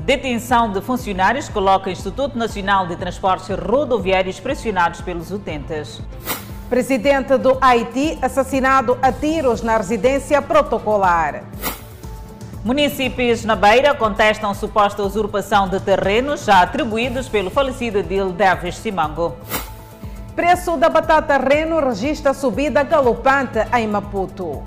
Detenção de funcionários coloca o Instituto Nacional de Transportes Rodoviários pressionados pelos utentes. Presidente do Haiti assassinado a tiros na residência protocolar. Municípios na Beira contestam suposta usurpação de terrenos já atribuídos pelo falecido Dil Davis Simango. Preço da batata reno registra subida galopante em Maputo.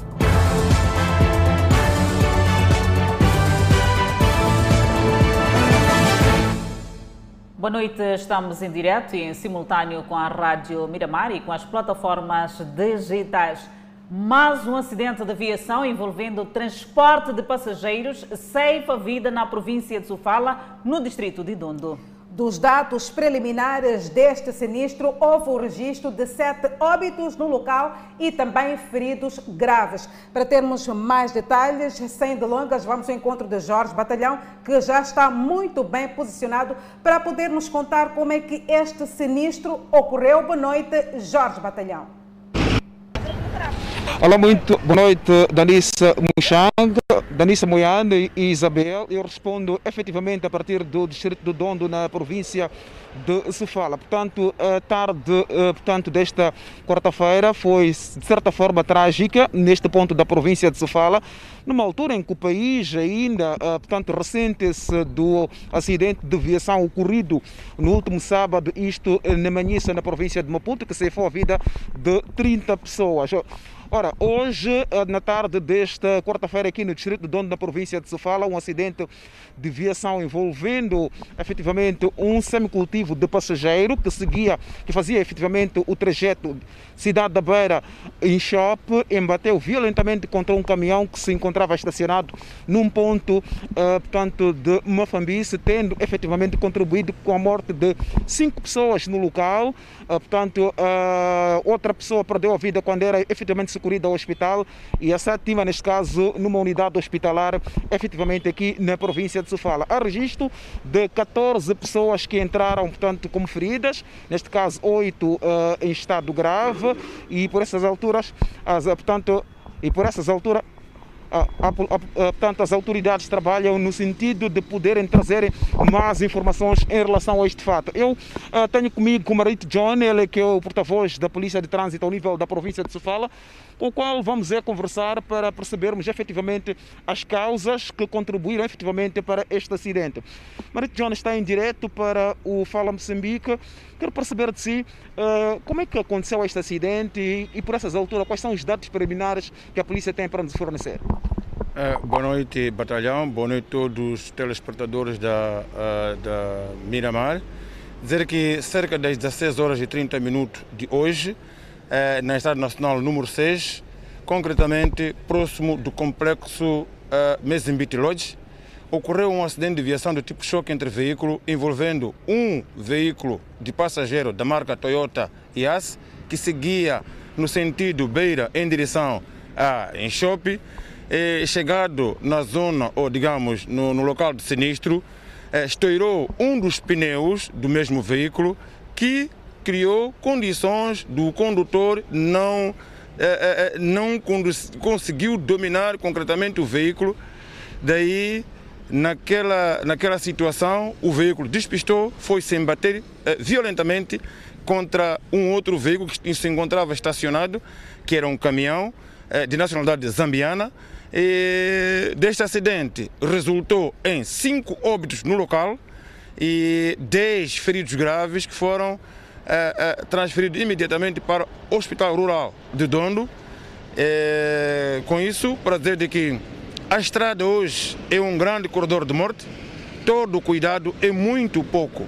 Boa noite, estamos em direto e em simultâneo com a Rádio Miramar e com as plataformas digitais. Mais um acidente de aviação envolvendo transporte de passageiros ceifa vida na província de Sofala, no distrito de Dondo. Dos dados preliminares deste sinistro, houve o registro de sete óbitos no local e também feridos graves. Para termos mais detalhes, sem delongas, vamos ao encontro de Jorge Batalhão, que já está muito bem posicionado para poder nos contar como é que este sinistro ocorreu. Boa noite, Jorge Batalhão. Olá, muito boa noite, Danissa Muxang, Danissa Moiane e Isabel. Eu respondo efetivamente a partir do distrito do Dondo, na província de Sofala. Portanto, a tarde eh, portanto, desta quarta-feira foi, de certa forma, trágica neste ponto da província de Sofala, numa altura em que o país ainda, eh, portanto, ressente-se do acidente de viação ocorrido no último sábado, isto na Manhissa, na província de Maputo, que ceifou a vida de 30 pessoas. Ora, hoje, eh, na tarde desta quarta-feira, aqui no distrito de Dondo, na província de Sofala, um acidente de viação envolvendo efetivamente um semicultivo de passageiro que seguia, que fazia efetivamente o trajeto Cidade da Beira em Shop, embateu violentamente contra um caminhão que se encontrava estacionado num ponto, uh, portanto, de Mafambice, tendo efetivamente contribuído com a morte de cinco pessoas no local. Uh, portanto, uh, outra pessoa perdeu a vida quando era efetivamente socorrida ao hospital e a sétima, neste caso, numa unidade hospitalar, efetivamente aqui na província de Sofala. Há registro de 14 pessoas que entraram, portanto, como feridas, neste caso, 8 uh, em estado grave e por essas alturas, as, portanto, e por essas alturas portanto, as autoridades trabalham no sentido de poderem trazer mais informações em relação a este fato. Eu uh, tenho comigo o Marito John, ele que é o porta-voz da Polícia de Trânsito ao nível da província de Sofala, com o qual vamos é, conversar para percebermos efetivamente as causas que contribuíram efetivamente para este acidente. Marito John está em direto para o Fala Moçambique. Quero perceber de si uh, como é que aconteceu este acidente e, e, por essas alturas, quais são os dados preliminares que a polícia tem para nos fornecer. Uh, boa noite, batalhão. Boa noite a todos os telespectadores da, uh, da Miramar. Dizer que cerca das 16 horas e 30 minutos de hoje, na Estrada Nacional número 6, concretamente próximo do complexo Mezimbiti Lodge, ocorreu um acidente de viação do tipo choque entre veículo envolvendo um veículo de passageiro da marca Toyota Yaris que seguia no sentido Beira em direção a Enxope. Chegado na zona, ou digamos, no, no local do sinistro, eh, estourou um dos pneus do mesmo veículo que criou condições do condutor não, eh, eh, não conseguiu dominar concretamente o veículo. Daí, naquela, naquela situação, o veículo despistou, foi se embater eh, violentamente contra um outro veículo que se encontrava estacionado, que era um caminhão eh, de nacionalidade zambiana. E deste acidente resultou em cinco óbitos no local e dez feridos graves que foram é, é, transferido imediatamente para o Hospital Rural de Dondo. É, com isso, para dizer de que a estrada hoje é um grande corredor de morte, todo cuidado é muito pouco.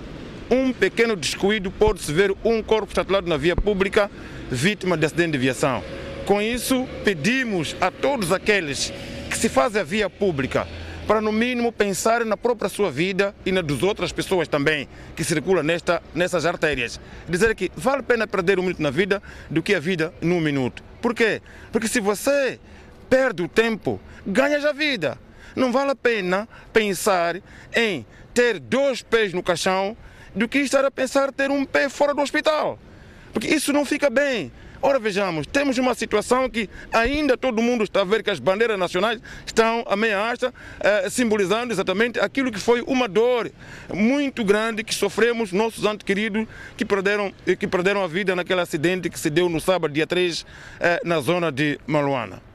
Um pequeno descuido pode-se ver um corpo estatulado na via pública vítima de acidente de viação. Com isso, pedimos a todos aqueles que se fazem a via pública para no mínimo pensar na própria sua vida e na das outras pessoas também que circulam nesta, nessas artérias. Dizer que vale a pena perder um minuto na vida do que a vida num minuto. Por quê? Porque se você perde o tempo, ganha a vida. Não vale a pena pensar em ter dois pés no caixão do que estar a pensar ter um pé fora do hospital. Porque isso não fica bem. Ora, vejamos, temos uma situação que ainda todo mundo está a ver que as bandeiras nacionais estão a meia asta, eh, simbolizando exatamente aquilo que foi uma dor muito grande que sofremos nossos antes queridos que perderam, que perderam a vida naquele acidente que se deu no sábado, dia 3, eh, na zona de Maluana.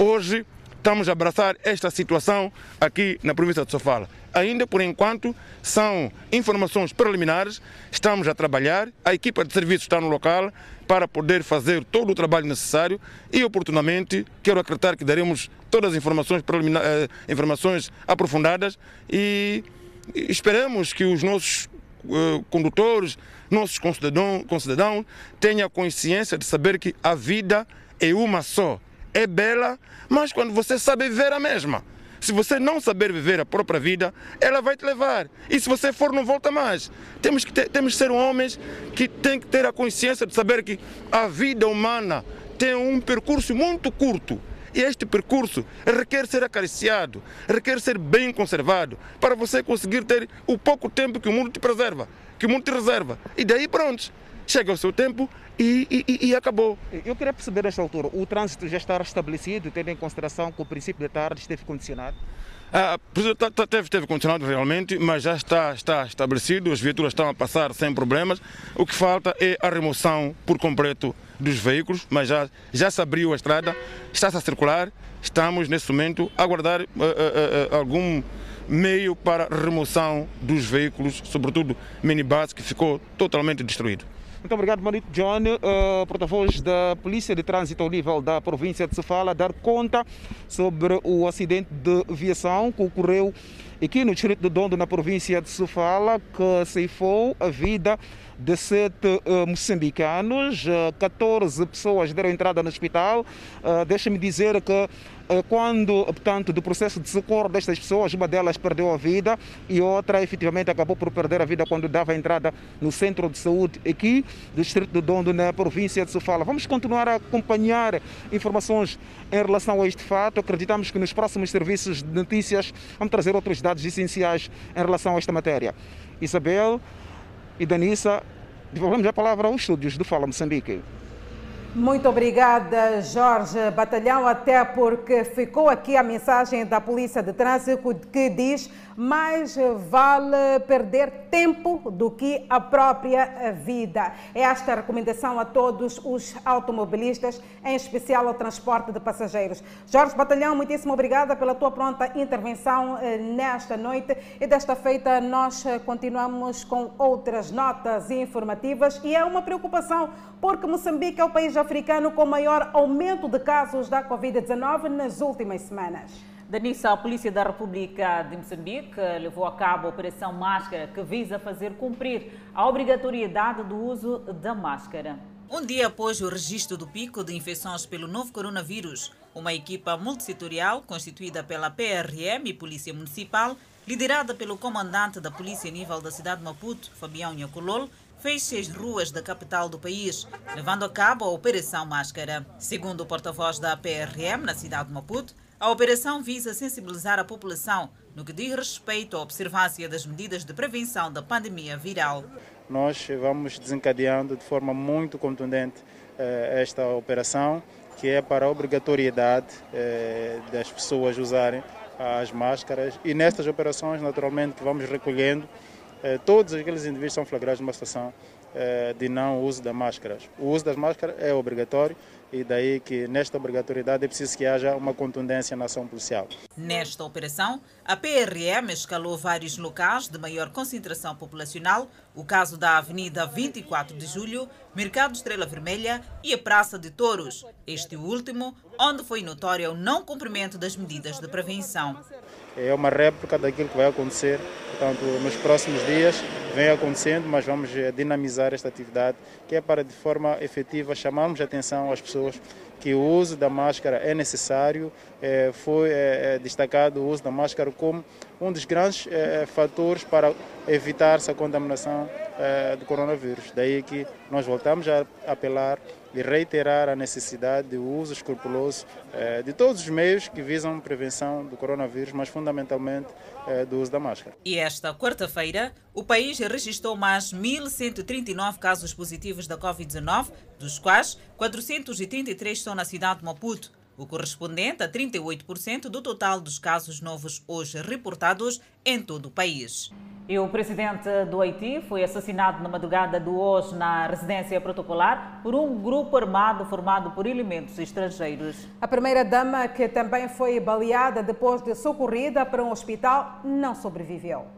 Hoje, estamos a abraçar esta situação aqui na província de Sofala. Ainda por enquanto são informações preliminares, estamos a trabalhar, a equipa de serviço está no local para poder fazer todo o trabalho necessário e oportunamente quero acreditar que daremos todas as informações, eh, informações aprofundadas e esperamos que os nossos eh, condutores, nossos concidadãos, concidadãos tenham consciência de saber que a vida é uma só é bela, mas quando você sabe viver a mesma. Se você não saber viver a própria vida, ela vai te levar. E se você for, não volta mais. Temos que, ter, temos que ser homens que têm que ter a consciência de saber que a vida humana tem um percurso muito curto. E este percurso requer ser acariciado, requer ser bem conservado, para você conseguir ter o pouco tempo que o mundo te preserva, que o mundo te reserva. E daí pronto, chega o seu tempo e, e, e, acabou. Eu queria perceber nesta altura, o trânsito já está restabelecido, tendo em consideração que o princípio da tarde esteve condicionado? Ah, tá, tá, teve, teve condicionado realmente, mas já está, está estabelecido, as viaturas estão a passar sem problemas. O que falta é a remoção por completo dos veículos, mas já, já se abriu a estrada, está-se a circular. Estamos nesse momento a aguardar uh, uh, uh, algum meio para remoção dos veículos, sobretudo minibus, que ficou totalmente destruído. Muito obrigado, Manito John, uh, porta-voz da Polícia de Trânsito ao nível da província de Sofala, dar conta sobre o acidente de viação que ocorreu aqui no distrito de Dondo, na província de Sofala, que ceifou a vida de sete uh, moçambicanos, uh, 14 pessoas deram entrada no hospital. Uh, Deixa-me dizer que quando, portanto, do processo de socorro destas pessoas, uma delas perdeu a vida e outra efetivamente acabou por perder a vida quando dava entrada no centro de saúde aqui do distrito de Dondo, na província de Sofala. Vamos continuar a acompanhar informações em relação a este fato. Acreditamos que nos próximos serviços de notícias vamos trazer outros dados essenciais em relação a esta matéria. Isabel, e Danissa, devolvemos a palavra aos estúdios do Fala Moçambique. Muito obrigada, Jorge Batalhão, até porque ficou aqui a mensagem da Polícia de Trânsito que diz mais vale perder tempo do que a própria vida. É esta a recomendação a todos os automobilistas, em especial ao transporte de passageiros. Jorge Batalhão, muitíssimo obrigada pela tua pronta intervenção eh, nesta noite e desta feita nós eh, continuamos com outras notas informativas e é uma preocupação porque Moçambique é o país africano com maior aumento de casos da Covid-19 nas últimas semanas. Danissa, a Polícia da República de Moçambique levou a cabo a Operação Máscara, que visa fazer cumprir a obrigatoriedade do uso da máscara. Um dia após o registro do pico de infecções pelo novo coronavírus, uma equipa multissetorial constituída pela PRM e Polícia Municipal, liderada pelo comandante da Polícia Nível da cidade de Maputo, Fabião Nhacolol, fez as ruas da capital do país, levando a cabo a Operação Máscara. Segundo o porta-voz da PRM na cidade de Maputo, a operação visa sensibilizar a população no que diz respeito à observância das medidas de prevenção da pandemia viral. Nós vamos desencadeando de forma muito contundente eh, esta operação, que é para a obrigatoriedade eh, das pessoas usarem as máscaras. E nestas operações, naturalmente, vamos recolhendo eh, todos aqueles indivíduos que são flagrados numa situação de não uso das máscaras. O uso das máscaras é obrigatório e daí que nesta obrigatoriedade é preciso que haja uma contundência na ação policial. Nesta operação, a PRM escalou vários locais de maior concentração populacional, o caso da Avenida 24 de Julho, Mercado Estrela Vermelha e a Praça de Touros, este último onde foi notório o não cumprimento das medidas de prevenção. É uma réplica daquilo que vai acontecer, portanto, nos próximos dias vem acontecendo, mas vamos eh, dinamizar esta atividade, que é para de forma efetiva chamarmos a atenção às pessoas que o uso da máscara é necessário. É, foi é, destacado o uso da máscara como um dos grandes eh, fatores para evitar essa contaminação eh, do coronavírus. Daí que nós voltamos a apelar e reiterar a necessidade do uso escrupuloso eh, de todos os meios que visam prevenção do coronavírus, mas fundamentalmente eh, do uso da máscara. E esta quarta-feira, o país registrou mais 1.139 casos positivos da Covid-19, dos quais 433 estão na cidade de Maputo o correspondente a 38% do total dos casos novos hoje reportados em todo o país. E o presidente do Haiti foi assassinado na madrugada de hoje na residência protocolar por um grupo armado formado por elementos estrangeiros. A primeira-dama, que também foi baleada depois de socorrida para um hospital, não sobreviveu.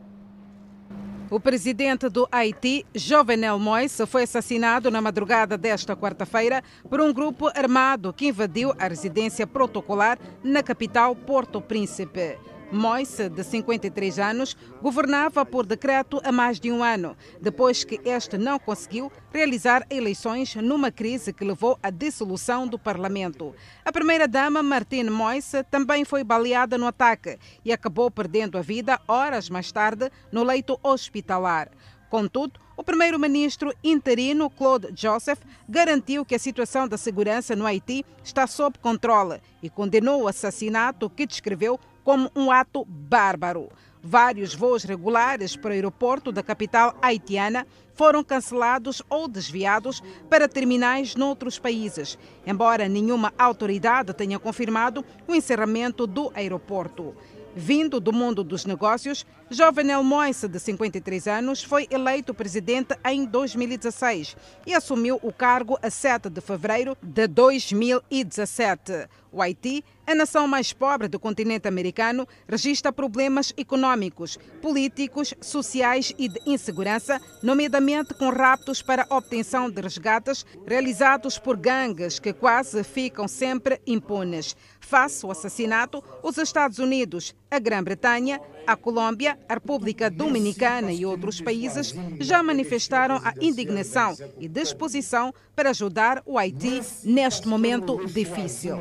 O presidente do Haiti, Jovenel Moïse, foi assassinado na madrugada desta quarta-feira por um grupo armado que invadiu a residência protocolar na capital Porto Príncipe. Moise, de 53 anos, governava por decreto há mais de um ano, depois que este não conseguiu realizar eleições numa crise que levou à dissolução do parlamento. A primeira-dama, Martine Moise, também foi baleada no ataque e acabou perdendo a vida horas mais tarde no leito hospitalar. Contudo, o primeiro-ministro interino Claude Joseph garantiu que a situação da segurança no Haiti está sob controle e condenou o assassinato que descreveu como um ato bárbaro. Vários voos regulares para o aeroporto da capital haitiana foram cancelados ou desviados para terminais noutros países, embora nenhuma autoridade tenha confirmado o encerramento do aeroporto. Vindo do mundo dos negócios, Jovenel Moise, de 53 anos, foi eleito presidente em 2016 e assumiu o cargo a 7 de fevereiro de 2017. O Haiti, a nação mais pobre do continente americano, registra problemas econômicos, políticos, sociais e de insegurança, nomeadamente com raptos para obtenção de resgates realizados por gangues que quase ficam sempre impunes. Face ao assassinato, os Estados Unidos, a Grã-Bretanha, a Colômbia, a República Dominicana e outros países já manifestaram a indignação e disposição para ajudar o Haiti neste momento difícil.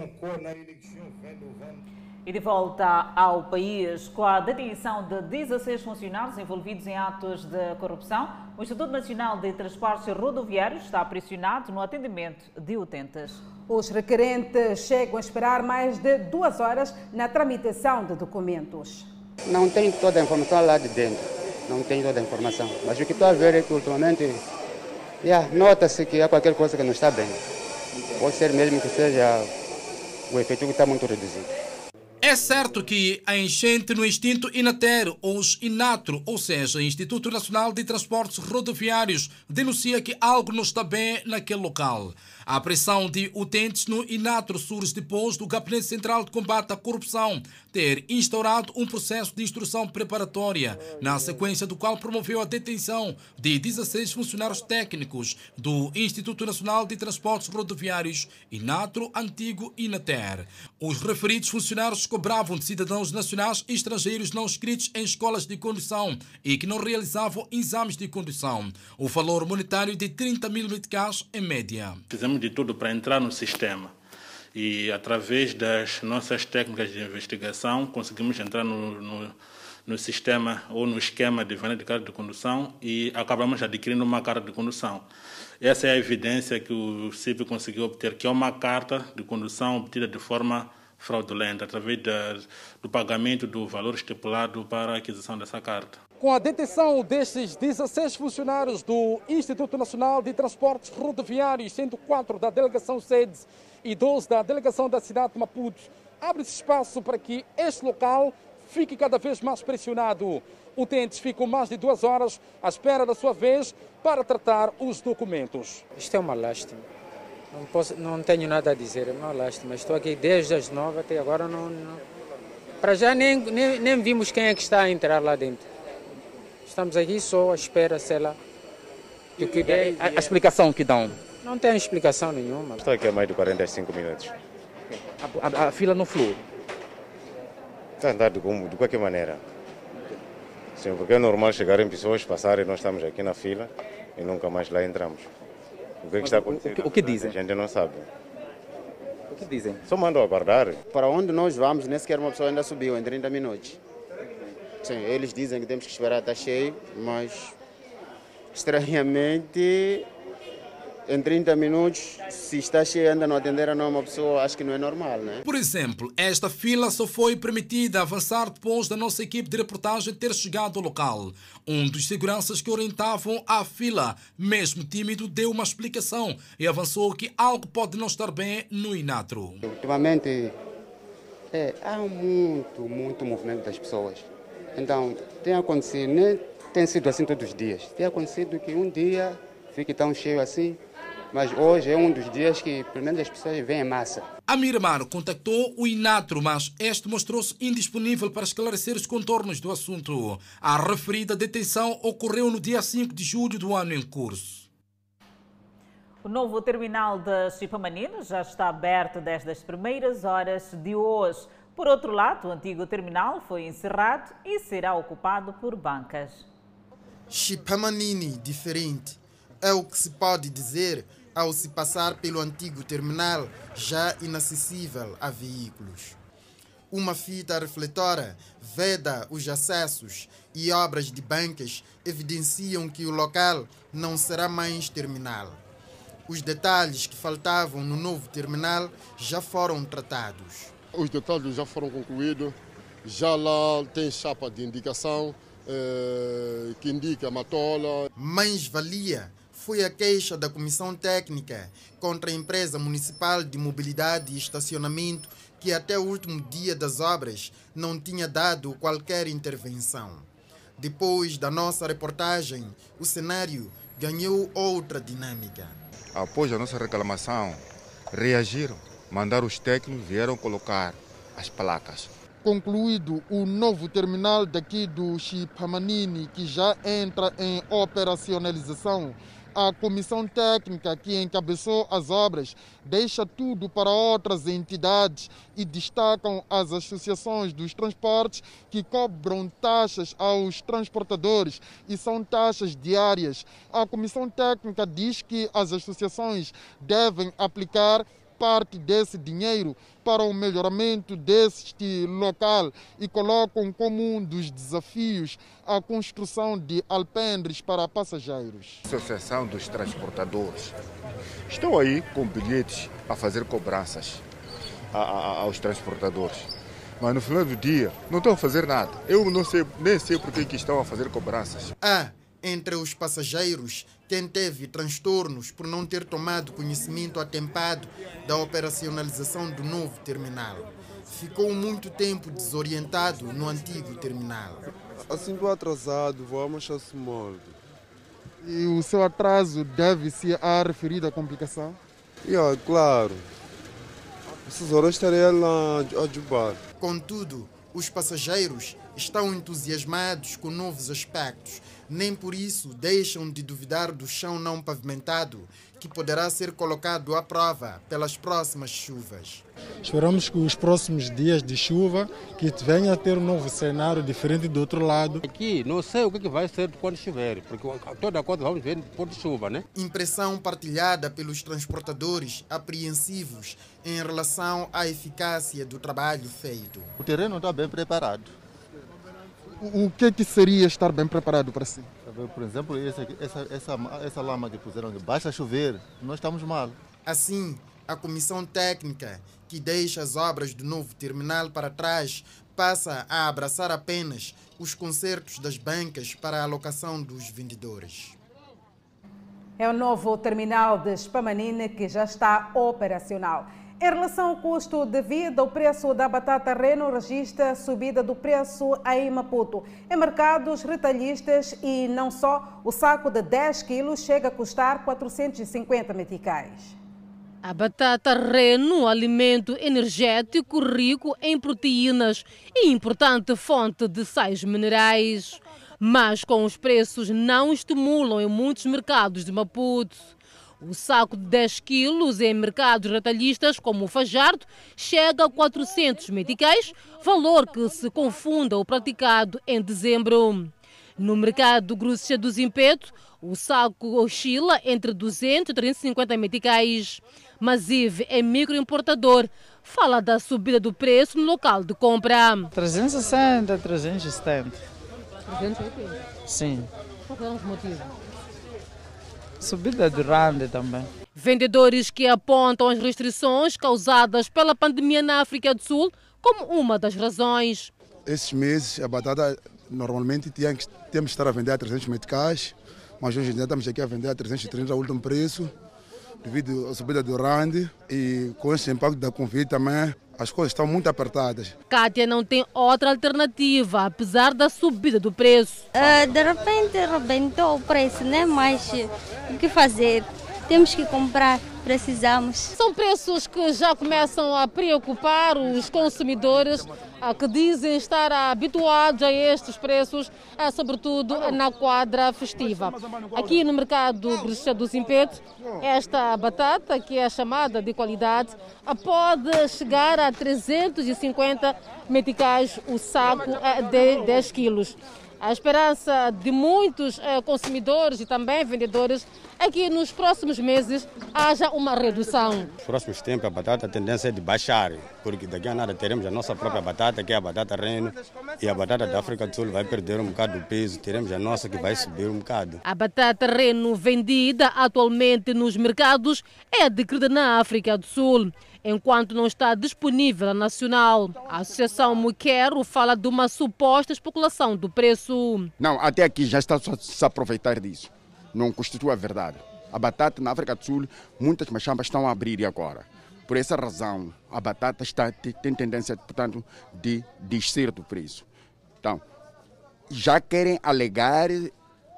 E de volta ao país, com a detenção de 16 funcionários envolvidos em atos de corrupção, o Instituto Nacional de Transportes Rodoviários está pressionado no atendimento de utentes. Os requerentes chegam a esperar mais de duas horas na tramitação de documentos. Não tenho toda a informação lá de dentro, não tenho toda a informação, mas o que estou a ver é que ultimamente yeah, nota-se que há qualquer coisa que não está bem. Pode ser mesmo que seja o efetivo está muito reduzido. É certo que a enchente no extinto Inater, ou Inatro, ou seja, Instituto Nacional de Transportes Rodoviários, denuncia que algo não está bem naquele local. A pressão de utentes no Inatro surge depois do Gabinete Central de Combate à Corrupção ter instaurado um processo de instrução preparatória, na sequência do qual promoveu a detenção de 16 funcionários técnicos do Instituto Nacional de Transportes Rodoviários, Inatro Antigo Inater. Os referidos funcionários cobravam de cidadãos nacionais e estrangeiros não inscritos em escolas de condução e que não realizavam exames de condução. O valor monetário de 30 mil meticais em média. Fizemos de tudo para entrar no sistema e através das nossas técnicas de investigação conseguimos entrar no, no, no sistema ou no esquema de venda de carta de condução e acabamos adquirindo uma carta de condução. Essa é a evidência que o CIP conseguiu obter, que é uma carta de condução obtida de forma fraudulenta, através do pagamento do valor estipulado para a aquisição dessa carta. Com a detenção destes 16 funcionários do Instituto Nacional de Transportes Rodoviários, sendo quatro da delegação SEDES e 12 da delegação da cidade de Maputo, abre-se espaço para que este local fique cada vez mais pressionado. Utentes ficam mais de duas horas à espera da sua vez para tratar os documentos. Isto é uma lástima. Não, posso, não tenho nada a dizer, é uma lástima. Estou aqui desde as nove até agora. Não, não... Para já nem, nem, nem vimos quem é que está a entrar lá dentro. Estamos aqui só à espera, sei lá. Do que é, a, a explicação que dão? Não tem explicação nenhuma. Estou aqui há mais de 45 minutos. A, a, a fila não flui? Está andando de, de qualquer maneira. Sim, porque é normal chegarem pessoas, passarem, nós estamos aqui na fila e nunca mais lá entramos. O que, é que está acontecendo? O que, o que dizem? A gente não sabe. O que dizem? Só mandam aguardar. Para onde nós vamos, nem sequer uma pessoa ainda subiu em 30 minutos. Sim, eles dizem que temos que esperar estar cheio, mas estranhamente em 30 minutos, se está cheio ainda não atender a uma pessoa, acho que não é normal, né? Por exemplo, esta fila só foi permitida avançar depois da nossa equipe de reportagem ter chegado ao local. Um dos seguranças que orientavam a fila, mesmo tímido, deu uma explicação e avançou que algo pode não estar bem no Inatro. Ultimamente, é, há muito, muito movimento das pessoas. Então, tem acontecido, nem tem sido assim todos os dias. Tem acontecido que um dia fique tão cheio assim, mas hoje é um dos dias que pelo menos as pessoas vêm em massa. A Miramar contactou o Inatro, mas este mostrou-se indisponível para esclarecer os contornos do assunto. A referida detenção ocorreu no dia 5 de julho do ano em curso. O novo terminal de Chipamanino já está aberto desde as primeiras horas de hoje. Por outro lado, o antigo terminal foi encerrado e será ocupado por bancas. Chipamanini diferente é o que se pode dizer ao se passar pelo antigo terminal já inacessível a veículos. Uma fita refletora veda os acessos e obras de bancas evidenciam que o local não será mais terminal. Os detalhes que faltavam no novo terminal já foram tratados. Os detalhes já foram concluídos, já lá tem chapa de indicação eh, que indica Matola. Mais valia foi a queixa da Comissão Técnica contra a Empresa Municipal de Mobilidade e Estacionamento, que até o último dia das obras não tinha dado qualquer intervenção. Depois da nossa reportagem, o cenário ganhou outra dinâmica. Após a nossa reclamação, reagiram, mandaram os técnicos, vieram colocar as placas. Concluído o novo terminal daqui do Chipamanini, que já entra em operacionalização, a comissão técnica que encabeçou as obras deixa tudo para outras entidades e destacam as associações dos transportes que cobram taxas aos transportadores e são taxas diárias. A comissão técnica diz que as associações devem aplicar parte desse dinheiro para o melhoramento deste local e colocam como um dos desafios a construção de alpendres para passageiros. Associação dos Transportadores estão aí com bilhetes a fazer cobranças a, a, aos transportadores. Mas no final do dia não estão a fazer nada. Eu não sei, nem sei por que estão a fazer cobranças. Ah, entre os passageiros quem teve transtornos por não ter tomado conhecimento atempado da operacionalização do novo terminal. Ficou muito tempo desorientado no antigo terminal. Assim estou atrasado, vou a se molde. E o seu atraso deve-se à referida complicação? Yeah, claro. Essas horas estarei lá a jubar. Contudo, os passageiros estão entusiasmados com novos aspectos nem por isso deixam de duvidar do chão não pavimentado, que poderá ser colocado à prova pelas próximas chuvas. Esperamos que os próximos dias de chuva que venha a ter um novo cenário diferente do outro lado. Aqui não sei o que vai ser quando chover, porque toda coisa vamos ver depois de chuva, né? Impressão partilhada pelos transportadores apreensivos em relação à eficácia do trabalho feito. O terreno está bem preparado o que, que seria estar bem preparado para si? Por exemplo, essa, essa, essa, essa lama que puseram basta chover, nós estamos mal. Assim, a comissão técnica que deixa as obras do novo terminal para trás passa a abraçar apenas os concertos das bancas para a alocação dos vendedores. É o novo terminal de Spamanine que já está operacional. Em relação ao custo de vida, o preço da batata Reno registra subida do preço em Maputo. Em mercados retalhistas e não só, o saco de 10 quilos chega a custar 450 meticais. A batata Reno, alimento energético rico em proteínas e importante fonte de sais minerais. Mas com os preços não estimulam em muitos mercados de Maputo. O saco de 10 quilos em mercados retalhistas como o Fajardo chega a 400 meticais, valor que se confunda o praticado em dezembro. No mercado do Grúcia do Zimpeto, o saco oscila entre 200 e 350 meticais. Masiv é microimportador, fala da subida do preço no local de compra. 360, 370. 380? Sim. Qual é o motivo? Subida do rande também. Vendedores que apontam as restrições causadas pela pandemia na África do Sul como uma das razões. Esses meses a batata normalmente tinha que, temos que estar a vender a 300 meticais, mas hoje em dia estamos aqui a vender a 330 o último preço, devido à subida do rande e com esse impacto da Covid também as coisas estão muito apertadas. Kátia não tem outra alternativa, apesar da subida do preço. Uh, de repente rebentou o preço, né? Mas o que fazer? Temos que comprar, precisamos. São preços que já começam a preocupar os consumidores, que dizem estar habituados a estes preços, sobretudo na quadra festiva. Aqui no mercado Grecia do Zimpeto, esta batata, que é chamada de qualidade, pode chegar a 350 meticais o saco de 10 quilos. A esperança de muitos eh, consumidores e também vendedores é que nos próximos meses haja uma redução. Nos próximos tempos a batata a tendência é de baixar, porque daqui a nada teremos a nossa própria batata, que é a batata reino, e a batata da África do Sul vai perder um bocado do peso, teremos a nossa que vai subir um bocado. A batata reino vendida atualmente nos mercados é adquirida na África do Sul enquanto não está disponível a nacional. A Associação Muquero fala de uma suposta especulação do preço. Não, até aqui já está a se aproveitar disso. Não constitui a verdade. A batata na África do Sul, muitas machambas estão a abrir agora. Por essa razão, a batata está, tem tendência, portanto, de descer do preço. Então, já querem alegar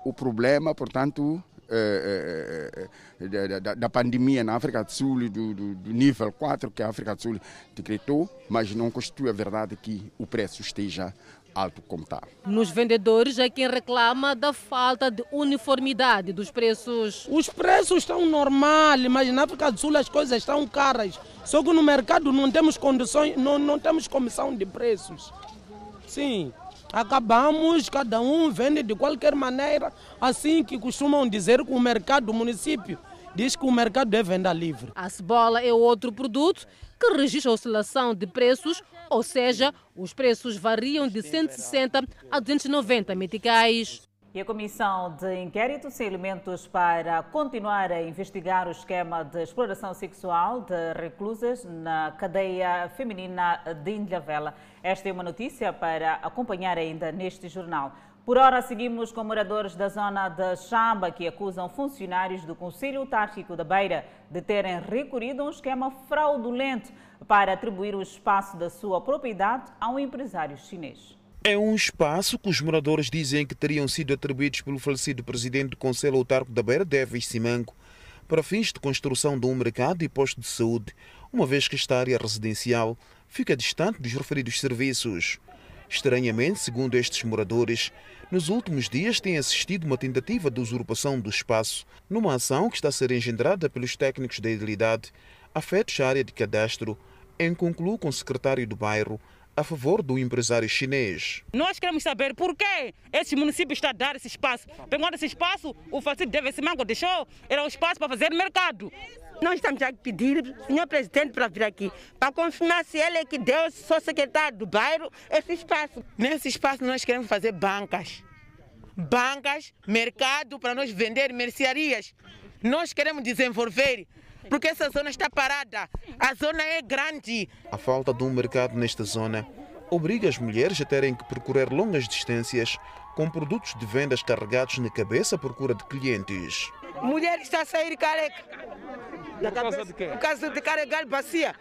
o problema, portanto, eh, eh, da, da, pandemia na África do Sul, do, do, do, nível 4 que a África do Sul decretou, mas não constitui a verdade que o preço esteja alto como está. Nos vendedores é quem reclama da falta de uniformidade dos preços. Os preços estão normais, mas na África do Sul as coisas estão caras. Só que no mercado não temos condições, não, não temos comissão de preços. Sim, acabamos, cada um vende de qualquer maneira, assim que costumam dizer que o mercado do município diz que o mercado é venda livre. A cebola é outro produto que registra oscilação de preços, ou seja, os preços variam de 160 a 290 meticais. E a Comissão de Inquérito sem elementos para continuar a investigar o esquema de exploração sexual de reclusas na cadeia feminina de Ilhavela. Esta é uma notícia para acompanhar ainda neste jornal. Por hora, seguimos com moradores da zona de Chamba que acusam funcionários do Conselho Autárquico da Beira de terem recorrido a um esquema fraudulento para atribuir o espaço da sua propriedade a um empresário chinês. É um espaço que os moradores dizem que teriam sido atribuídos pelo falecido presidente do Conselho Autárquico da Beira, Devis Simango, para fins de construção de um mercado e posto de saúde, uma vez que esta área residencial fica distante dos referidos serviços. Estranhamente, segundo estes moradores, nos últimos dias tem assistido uma tentativa de usurpação do espaço, numa ação que está a ser engendrada pelos técnicos da idilidade, afetos à área de cadastro, em concluo com o secretário do bairro, a favor do empresário chinês. Nós queremos saber por que esse município está a dar esse espaço. Pegando esse espaço, o falecido David Simango deixou, era um espaço para fazer mercado. Nós estamos a pedir, senhor presidente, para vir aqui, para confirmar se ele é que deu, sou secretário do bairro, esse espaço. Nesse espaço nós queremos fazer bancas. Bancas, mercado para nós vender mercearias. Nós queremos desenvolver porque essa zona está parada. A zona é grande. A falta de um mercado nesta zona obriga as mulheres a terem que percorrer longas distâncias com produtos de vendas carregados na cabeça à procura de clientes. Mulher está a sair careca. Por causa de quê? Por causa de carregar bacia.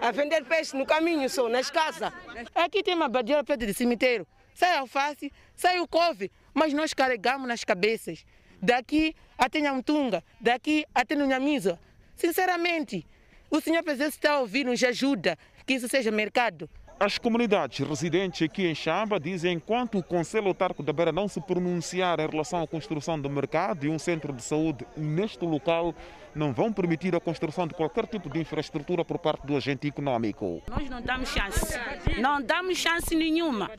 A vender peixe no caminho só, nas casas. Aqui tem uma badiola perto de cemitério. Sai alface, sai o couve, mas nós carregamos nas cabeças. Daqui até Nhamtunga, daqui até Nhamiza. Sinceramente, o senhor presidente está a ouvir, nos ajuda que isso seja mercado. As comunidades residentes aqui em Chamba dizem que enquanto o Conselho Autárquico da Beira não se pronunciar em relação à construção do mercado e um centro de saúde neste local, não vão permitir a construção de qualquer tipo de infraestrutura por parte do agente econômico. Nós não damos chance, não damos chance nenhuma.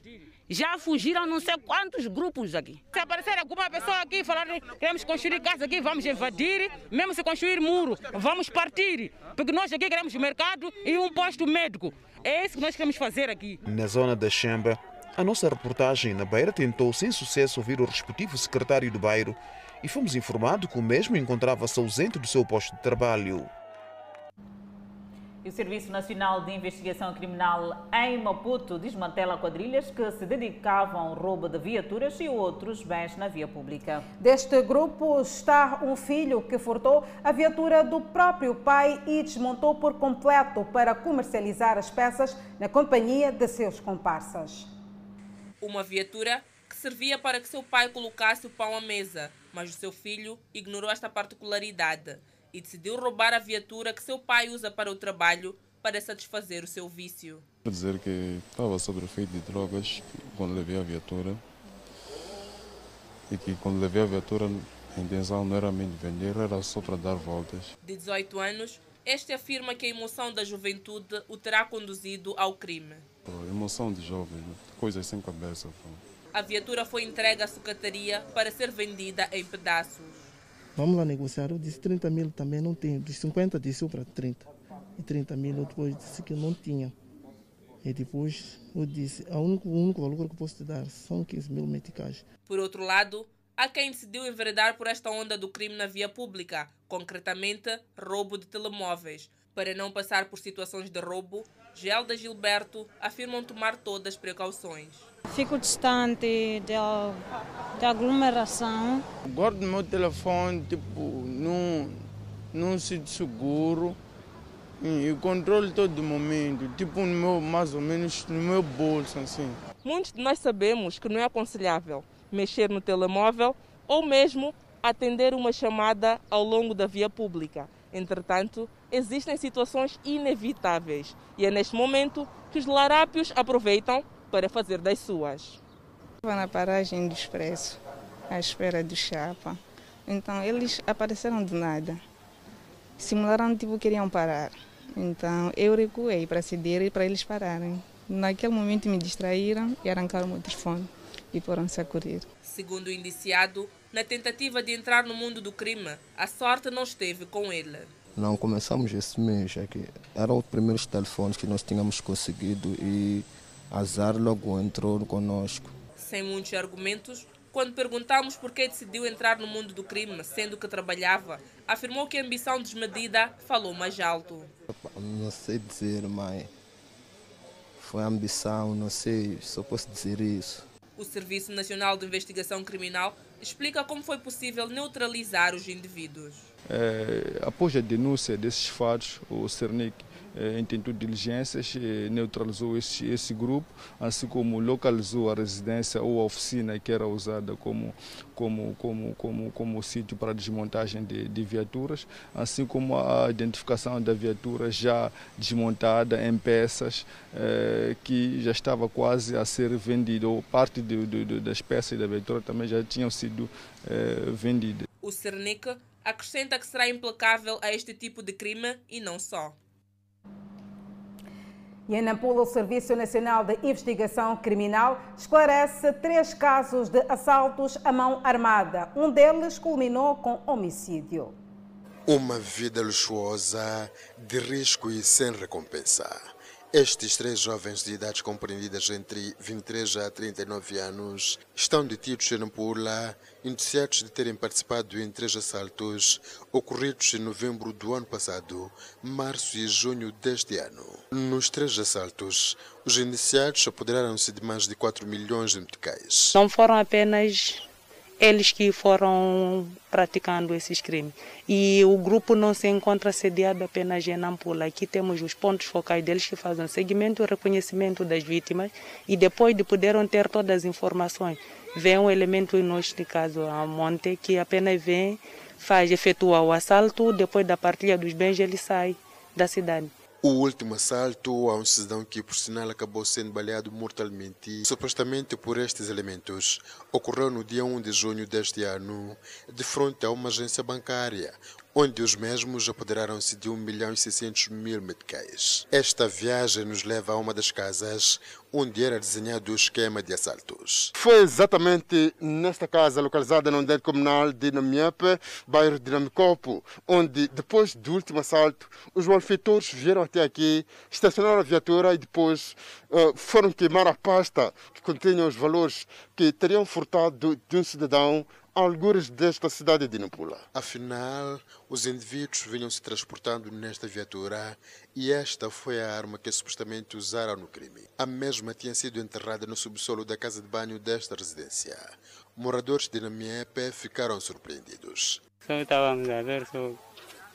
Já fugiram não sei quantos grupos aqui. Se aparecer alguma pessoa aqui falar queremos construir casa aqui, vamos invadir, mesmo se construir muro, vamos partir. Porque nós aqui queremos mercado e um posto médico. É isso que nós queremos fazer aqui. Na zona da Xamba, a nossa reportagem na Beira tentou sem sucesso ouvir o respectivo secretário do bairro e fomos informados que o mesmo encontrava-se ausente do seu posto de trabalho. E o Serviço Nacional de Investigação Criminal em Maputo desmantela quadrilhas que se dedicavam ao roubo de viaturas e outros bens na via pública. Deste grupo está um filho que furtou a viatura do próprio pai e desmontou por completo para comercializar as peças na companhia de seus comparsas. Uma viatura que servia para que seu pai colocasse o pão à mesa, mas o seu filho ignorou esta particularidade e decidiu roubar a viatura que seu pai usa para o trabalho para satisfazer o seu vício. Quero dizer que estava sob efeito de drogas quando levei a viatura e que quando levei a viatura a intenção não era mesmo vender, era só para dar voltas. De 18 anos, este afirma que a emoção da juventude o terá conduzido ao crime. Emoção de jovem, coisas sem cabeça. A viatura foi entregue à sucataria para ser vendida em pedaços. Vamos lá negociar. Eu disse 30 mil também não tenho. Dos 50 disse eu para 30. E 30 mil eu depois disse que não tinha. E depois eu disse, o único, o único valor que eu posso te dar são 15 mil meticais. Por outro lado, há quem decidiu enveredar por esta onda do crime na via pública, concretamente roubo de telemóveis. Para não passar por situações de roubo, Gelda Gilberto afirmam tomar todas as precauções. Fico distante de, de aglomeração. Guardo meu telefone tipo, num, num sítio seguro e controlo todo momento, tipo no meu, mais ou menos no meu bolso. Assim. Muitos de nós sabemos que não é aconselhável mexer no telemóvel ou mesmo atender uma chamada ao longo da via pública. Entretanto, existem situações inevitáveis e é neste momento que os larápios aproveitam para fazer das suas. Estava na paragem do expresso, à espera do chapa. Então eles apareceram do nada. Simularam tipo que queriam parar. Então eu recuei para ceder e para eles pararem. Naquele momento me distraíram e arrancaram o telefone e foram-se a correr. Segundo o indiciado, na tentativa de entrar no mundo do crime, a sorte não esteve com ele. Não começamos esse mês, é que eram os primeiros telefones que nós tínhamos conseguido e azar logo entrou conosco. Sem muitos argumentos, quando perguntamos por que decidiu entrar no mundo do crime, sendo que trabalhava, afirmou que a ambição desmedida falou mais alto. Não sei dizer, mas foi ambição, não sei, só posso dizer isso. O Serviço Nacional de Investigação Criminal explica como foi possível neutralizar os indivíduos. É, após a denúncia desses fatos, o CERNIC intentou diligências, eh, neutralizou esse, esse grupo, assim como localizou a residência ou a oficina que era usada como, como, como, como, como sítio para desmontagem de, de viaturas, assim como a identificação da viatura já desmontada em peças eh, que já estava quase a ser vendida, ou parte de, de, das peças da viatura também já tinham sido eh, vendidas. O Cernic acrescenta que será implacável a este tipo de crime e não só. E em Nampula, o Serviço Nacional de Investigação Criminal esclarece três casos de assaltos à mão armada. Um deles culminou com homicídio. Uma vida luxuosa, de risco e sem recompensa. Estes três jovens de idades compreendidas entre 23 a 39 anos estão detidos em Nampula, indiciados de terem participado em três assaltos ocorridos em novembro do ano passado, março e junho deste ano. Nos três assaltos, os indiciados apoderaram-se de mais de 4 milhões de meticais. Não foram apenas eles que foram praticando esses crimes. E o grupo não se encontra sediado apenas em Nampula. Aqui temos os pontos focais deles que fazem o segmento e reconhecimento das vítimas e depois de poderem ter todas as informações, vem um elemento, neste caso a Monte, que apenas vem, faz, efetua o assalto, depois da partilha dos bens ele sai da cidade. O último assalto a um cidadão que, por sinal, acabou sendo baleado mortalmente, supostamente por estes elementos, ocorreu no dia 1 de junho deste ano, de frente a uma agência bancária, onde os mesmos apoderaram-se de 1 milhão e 600 mil meticais. Esta viagem nos leva a uma das casas onde era desenhado o esquema de assaltos. Foi exatamente nesta casa localizada no andar comunal de Namiepe, bairro de Namicopo, onde depois do último assalto, os malfeitores vieram até aqui, estacionaram a viatura e depois uh, foram queimar a pasta que continha os valores que teriam furtado de um cidadão algures desta cidade de Nampula. Afinal, os indivíduos vinham se transportando nesta viatura e esta foi a arma que supostamente usaram no crime. A mesma tinha sido enterrada no subsolo da casa de banho desta residência. Moradores de Namiepe ficaram surpreendidos. Só estávamos a ver só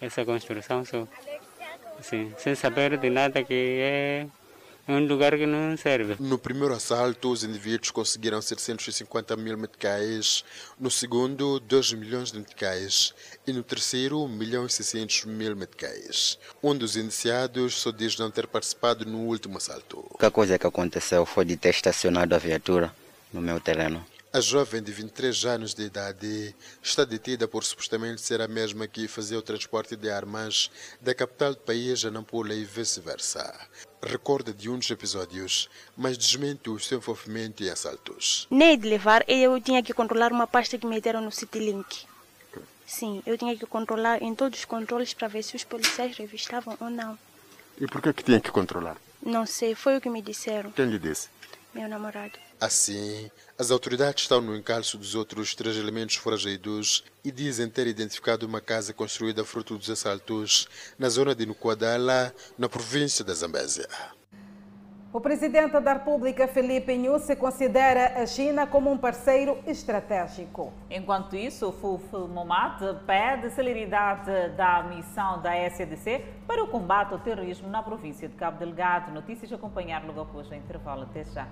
essa construção, só, assim, sem saber de nada que é é um lugar que não serve. No primeiro assalto, os indivíduos conseguiram 750 mil meticais, no segundo, 2 milhões de meticais e no terceiro, 1 milhão e 600 mil meticais. Um dos indiciados só diz não ter participado no último assalto. A coisa que aconteceu foi de ter estacionado a viatura no meu terreno. A jovem de 23 anos de idade está detida por supostamente ser a mesma que fazia o transporte de armas da capital do país a Nampula e vice-versa. Recorda de um dos episódios, mas desmente o seu envolvimento em assaltos. Nem de levar, eu tinha que controlar uma pasta que meteram no Citylink. Sim, eu tinha que controlar em todos os controles para ver se os policiais revistavam ou não. E por que, que tinha que controlar? Não sei, foi o que me disseram. Quem lhe disse? Meu namorado. Assim, as autoridades estão no encalço dos outros três elementos foragidos e dizem ter identificado uma casa construída fruto dos assaltos na zona de Nukuadala, na província da Zambésia. O presidente da República, Felipe Nyusi, considera a China como um parceiro estratégico. Enquanto isso, o Fuf Momat pede celeridade da missão da SADC para o combate ao terrorismo na província de Cabo Delgado. Notícias a acompanhar logo após o intervalo. Até já.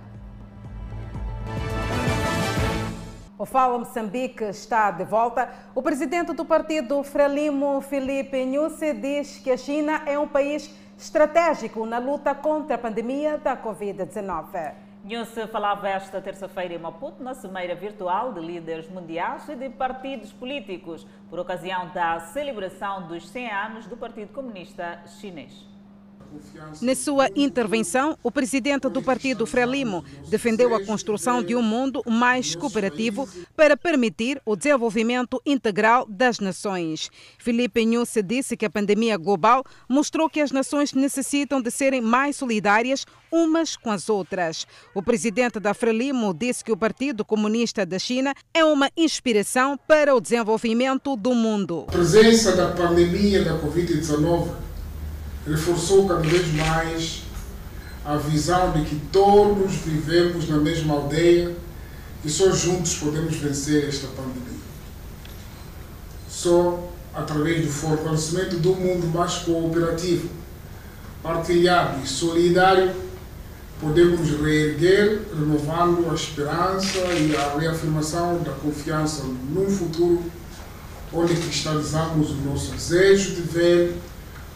O Fala Moçambique está de volta. O presidente do partido Frelimo, Felipe Nyusi, diz que a China é um país estratégico na luta contra a pandemia da Covid-19. Nyusi falava esta terça-feira em Maputo, na cimeira virtual de líderes mundiais e de partidos políticos, por ocasião da celebração dos 100 anos do Partido Comunista Chinês. Na sua intervenção, o presidente do partido Frelimo defendeu a construção de um mundo mais cooperativo para permitir o desenvolvimento integral das nações. Felipe Nhusse disse que a pandemia global mostrou que as nações necessitam de serem mais solidárias umas com as outras. O presidente da Frelimo disse que o Partido Comunista da China é uma inspiração para o desenvolvimento do mundo. A presença da pandemia da Covid-19 reforçou cada vez mais a visão de que todos vivemos na mesma aldeia e só juntos podemos vencer esta pandemia. Só através do fortalecimento do mundo mais cooperativo, partilhado e solidário, podemos reerguer, renovando a esperança e a reafirmação da confiança num futuro onde cristalizamos o nosso desejo de ver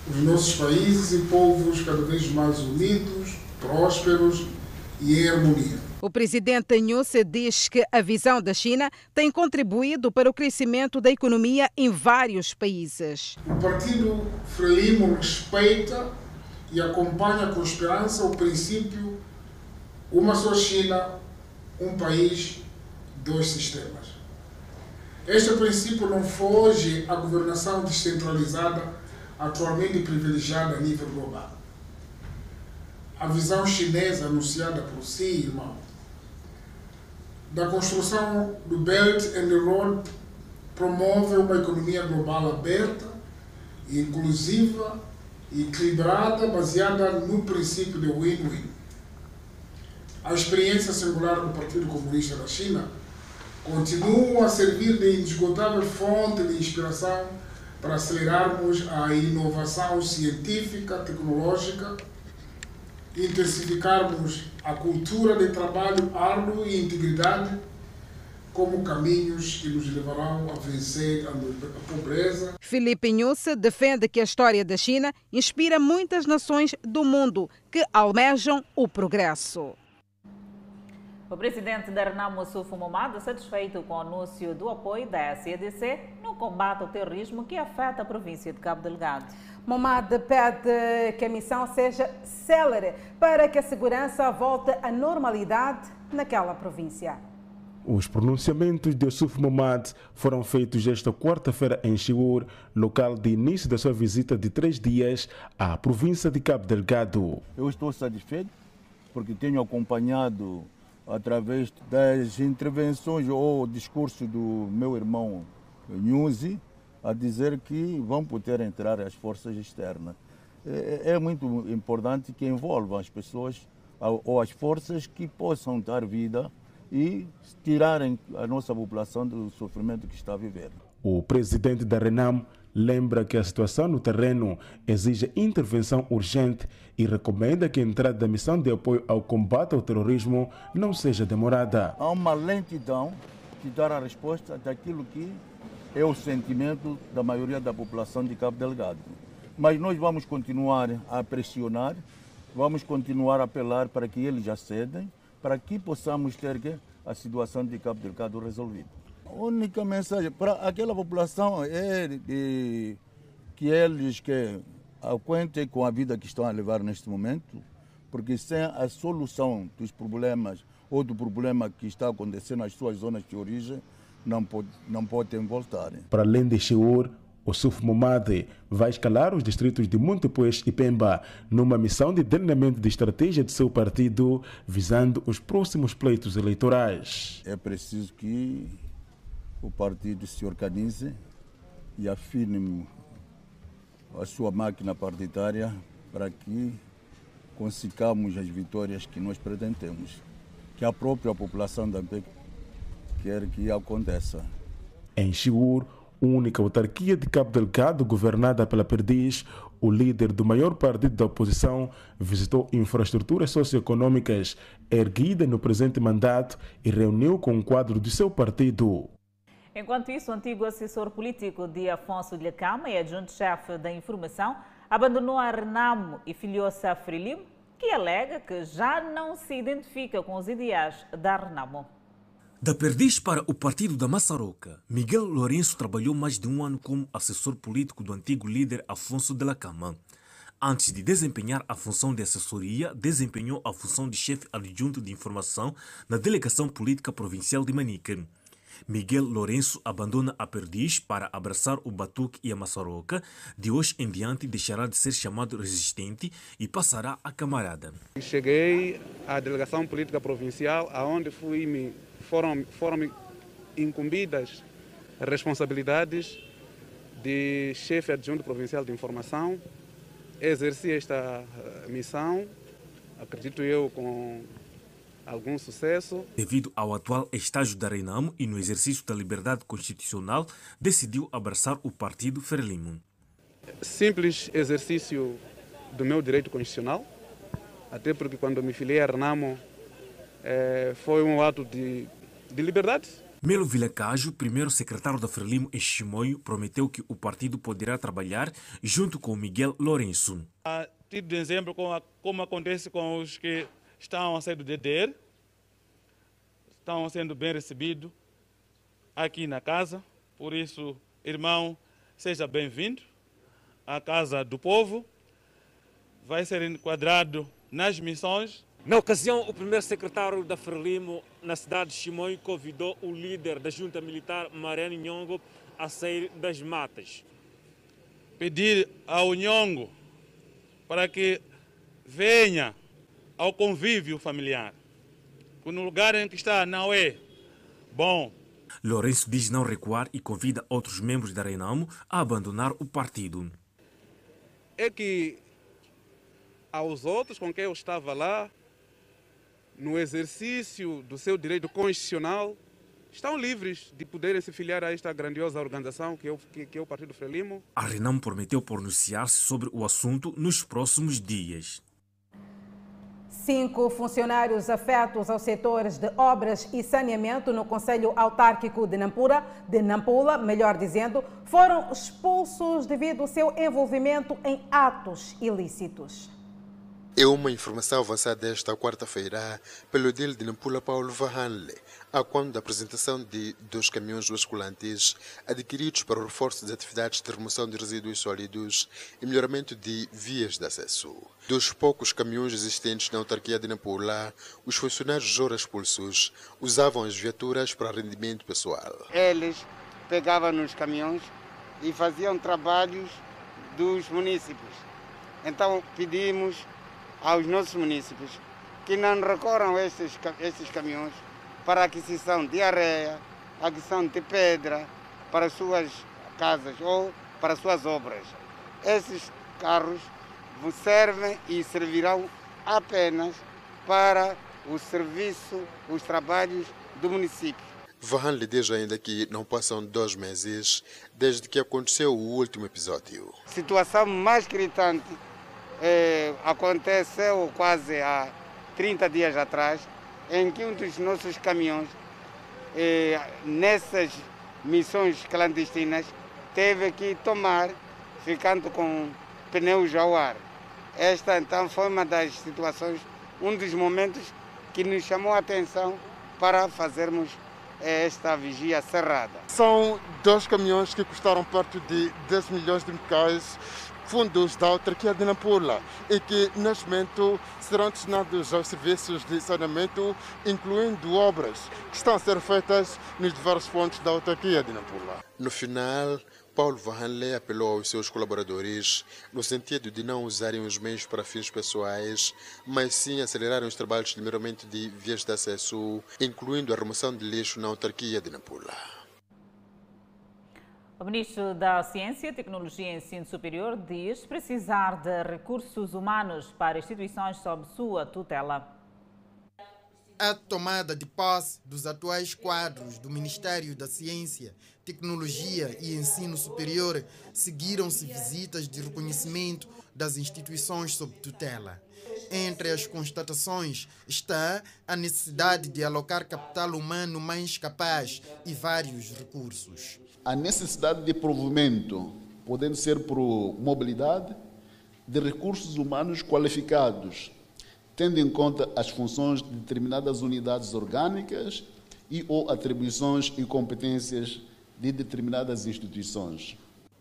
os nossos países e povos cada vez mais unidos, prósperos e em harmonia. O presidente Nhusse diz que a visão da China tem contribuído para o crescimento da economia em vários países. O partido Frelimo respeita e acompanha com esperança o princípio uma só China, um país, dois sistemas. Este princípio não foge à governação descentralizada atualmente privilegiada a nível global. A visão chinesa anunciada por si, irmão, da construção do Belt and Road promove uma economia global aberta, inclusiva e equilibrada, baseada no princípio de win-win. A experiência singular do Partido Comunista da China continua a servir de indesgotável fonte de inspiração para acelerarmos a inovação científica, tecnológica, intensificarmos a cultura de trabalho árduo e integridade como caminhos que nos levarão a vencer a pobreza. Felipe Nhusse defende que a história da China inspira muitas nações do mundo que almejam o progresso. O presidente da Renamo Sufo Momada satisfeito com o anúncio do apoio da SEDC no combate ao terrorismo que afeta a província de Cabo Delgado. Momad pede que a missão seja célere para que a segurança volte à normalidade naquela província. Os pronunciamentos de Yusuf Momad foram feitos esta quarta-feira em Chiur, local de início da sua visita de três dias à província de Cabo Delgado. Eu estou satisfeito porque tenho acompanhado através das intervenções ou discurso do meu irmão Nhuzi a dizer que vão poder entrar as forças externas. É, é muito importante que envolvam as pessoas ou as forças que possam dar vida e tirarem a nossa população do sofrimento que está a viver. O presidente da Renam lembra que a situação no terreno exige intervenção urgente e recomenda que a entrada da missão de apoio ao combate ao terrorismo não seja demorada. Há uma lentidão de dar a resposta daquilo que é o sentimento da maioria da população de Cabo Delgado. Mas nós vamos continuar a pressionar, vamos continuar a apelar para que eles acedem, para que possamos ter a situação de Cabo Delgado resolvida. A única mensagem para aquela população é de, que eles que aguentem com a vida que estão a levar neste momento, porque sem a solução dos problemas ou do problema que está acontecendo nas suas zonas de origem, não, pode, não podem voltar. Para além de Chiur, o Suf Momade vai escalar os distritos de Montepuez e Pemba numa missão de delineamento de estratégia de seu partido, visando os próximos pleitos eleitorais. É preciso que o partido se organize e afine a sua máquina partidária para que consigamos as vitórias que nós pretendemos, que a própria população também quer que aconteça. Em Chiur, única autarquia de Cabo Delgado governada pela Perdiz, o líder do maior partido da oposição visitou infraestruturas socioeconômicas erguidas no presente mandato e reuniu com o quadro do seu partido. Enquanto isso, o antigo assessor político de Afonso de Lacama e adjunto-chefe da informação abandonou a Renamo e filiou-se a Frelimo, que alega que já não se identifica com os ideais da Renamo. Da Perdiz para o partido da Massaroca, Miguel Lourenço trabalhou mais de um ano como assessor político do antigo líder Afonso de la Cama. Antes de desempenhar a função de assessoria, desempenhou a função de chefe adjunto de informação na delegação política provincial de Manica. Miguel Lourenço abandona a Perdiz para abraçar o Batuque e a Massaroca. De hoje em diante deixará de ser chamado resistente e passará a camarada. Cheguei à delegação política provincial, aonde fui me foram, foram incumbidas responsabilidades de chefe adjunto provincial de informação. Exerci esta eh, missão, acredito eu, com algum sucesso. Devido ao atual estágio da Renamo e no exercício da liberdade constitucional, decidiu abraçar o partido Frelimo. Simples exercício do meu direito constitucional, até porque quando me filiei a Renamo é, foi um ato de, de liberdade. Melo Vilacajo, primeiro secretário da Frelimo em Chimoio, prometeu que o partido poderá trabalhar junto com Miguel Lourenço. A título de exemplo, como, como acontece com os que estão a ser do DDR, estão sendo bem recebidos aqui na casa. Por isso, irmão, seja bem-vindo à Casa do Povo. Vai ser enquadrado nas missões na ocasião, o primeiro secretário da Frelimo na cidade de Chimoio convidou o líder da junta militar, Mariano Nhongo, a sair das matas. Pedir ao Nhongo para que venha ao convívio familiar. No lugar em que está não é bom. Lourenço diz não recuar e convida outros membros da Renamo a abandonar o partido. É que aos outros com quem eu estava lá, no exercício do seu direito constitucional, estão livres de poderem se filiar a esta grandiosa organização que é o, que, que é o Partido Frelimo. A Renam prometeu pronunciar-se sobre o assunto nos próximos dias. Cinco funcionários afetos aos setores de obras e saneamento no Conselho Autárquico de Nampula, de Nampula, melhor dizendo, foram expulsos devido ao seu envolvimento em atos ilícitos. É uma informação avançada esta quarta-feira pelo dele de Nampula Paulo Vahanle, a quando da apresentação de dois caminhões basculantes adquiridos para o reforço das atividades de remoção de resíduos sólidos e melhoramento de vias de acesso. Dos poucos caminhões existentes na autarquia de Nampula, os funcionários ora expulsos usavam as viaturas para rendimento pessoal. Eles pegavam nos caminhões e faziam trabalhos dos municípios. Então pedimos aos nossos municípios que não recorram a esses, esses caminhões para aquisição de areia, aquisição de pedra para suas casas ou para suas obras. Esses carros servem e servirão apenas para o serviço, os trabalhos do município. Vahan lhe diz ainda que não passam dois meses desde que aconteceu o último episódio. Situação mais gritante é, aconteceu quase há 30 dias atrás, em que um dos nossos caminhões, é, nessas missões clandestinas, teve que tomar, ficando com pneus ao ar. Esta então foi uma das situações, um dos momentos que nos chamou a atenção para fazermos esta vigia cerrada. São dois caminhões que custaram perto de 10 milhões de meticais fundos da autarquia de Nampula e que, neste momento, serão destinados aos serviços de saneamento, incluindo obras que estão a ser feitas nos diversos pontos da autarquia de Nampula. No final, Paulo Vahanle apelou aos seus colaboradores no sentido de não usarem os meios para fins pessoais, mas sim acelerarem os trabalhos de melhoramento de vias de acesso, incluindo a remoção de lixo na autarquia de Nampula. O ministro da Ciência, Tecnologia e Ensino Superior diz precisar de recursos humanos para instituições sob sua tutela. A tomada de posse dos atuais quadros do Ministério da Ciência, Tecnologia e Ensino Superior seguiram-se visitas de reconhecimento das instituições sob tutela. Entre as constatações está a necessidade de alocar capital humano mais capaz e vários recursos a necessidade de provimento, podendo ser por mobilidade, de recursos humanos qualificados, tendo em conta as funções de determinadas unidades orgânicas e ou atribuições e competências de determinadas instituições.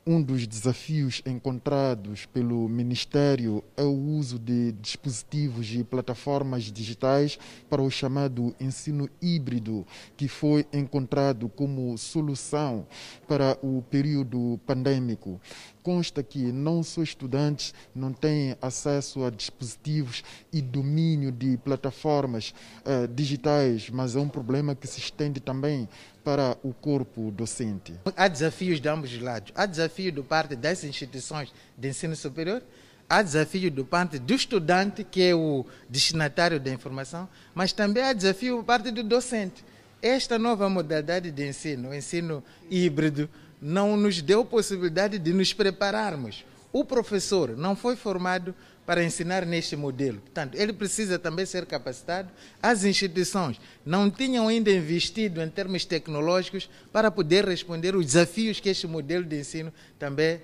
Um dos desafios encontrados pelo Ministério é o uso de dispositivos e plataformas digitais para o chamado ensino híbrido, que foi encontrado como solução para o período pandêmico. Consta que não só estudantes não têm acesso a dispositivos e domínio de plataformas uh, digitais, mas é um problema que se estende também para o corpo docente. Há desafios de ambos os lados. Há desafio do parte das instituições de ensino superior, há desafio do parte do estudante, que é o destinatário da informação, mas também há desafio do parte do docente. Esta nova modalidade de ensino, o ensino híbrido, não nos deu possibilidade de nos prepararmos. O professor não foi formado para ensinar neste modelo. Portanto, ele precisa também ser capacitado. As instituições não tinham ainda investido em termos tecnológicos para poder responder os desafios que este modelo de ensino também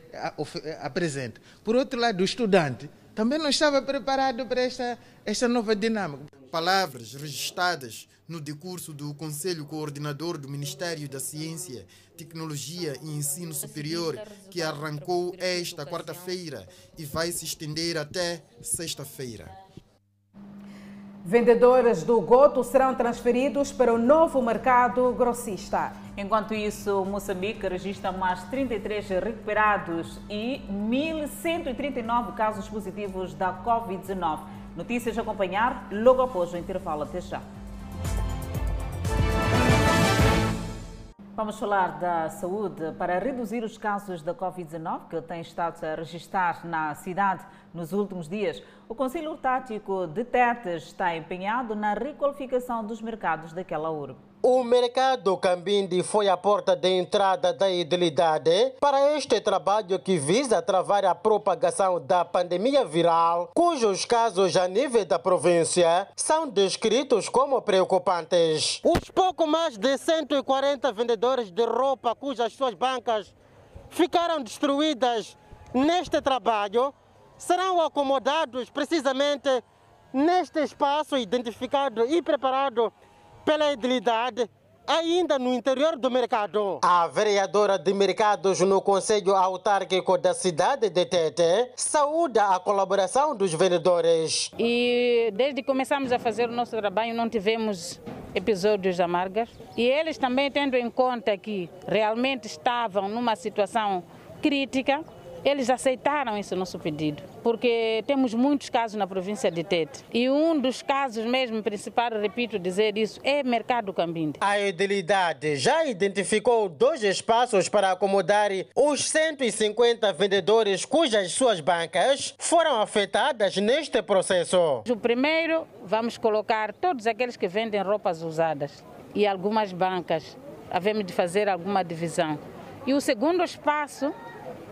apresenta. Por outro lado, o estudante também não estava preparado para esta, esta nova dinâmica. Palavras registradas no decurso do Conselho Coordenador do Ministério da Ciência, Tecnologia e Ensino Superior, que arrancou esta quarta-feira e vai se estender até sexta-feira. Vendedores do Goto serão transferidos para o novo mercado grossista. Enquanto isso, Moçambique registra mais 33 recuperados e 1.139 casos positivos da Covid-19. Notícias a acompanhar logo após o intervalo. Até já. Vamos falar da saúde. Para reduzir os casos da Covid-19 que tem estado a registrar na cidade nos últimos dias, o Conselho Tático de Tetes está empenhado na requalificação dos mercados daquela urbe. O mercado Cambindi foi a porta de entrada da idilidade para este trabalho que visa travar a propagação da pandemia viral, cujos casos a nível da província são descritos como preocupantes. Os pouco mais de 140 vendedores de roupa cujas suas bancas ficaram destruídas neste trabalho serão acomodados precisamente neste espaço identificado e preparado pela idilidade ainda no interior do mercado. A vereadora de mercados no Conselho Autárquico da cidade de Tete saúda a colaboração dos vendedores. E desde que começamos a fazer o nosso trabalho não tivemos episódios amargas. E eles também tendo em conta que realmente estavam numa situação crítica, eles aceitaram esse nosso pedido, porque temos muitos casos na província de Tete. E um dos casos mesmo principal, repito dizer isso, é Mercado Cambinde. A Edilidade já identificou dois espaços para acomodar os 150 vendedores cujas suas bancas foram afetadas neste processo. O primeiro, vamos colocar todos aqueles que vendem roupas usadas e algumas bancas. Havemos de fazer alguma divisão. E o segundo espaço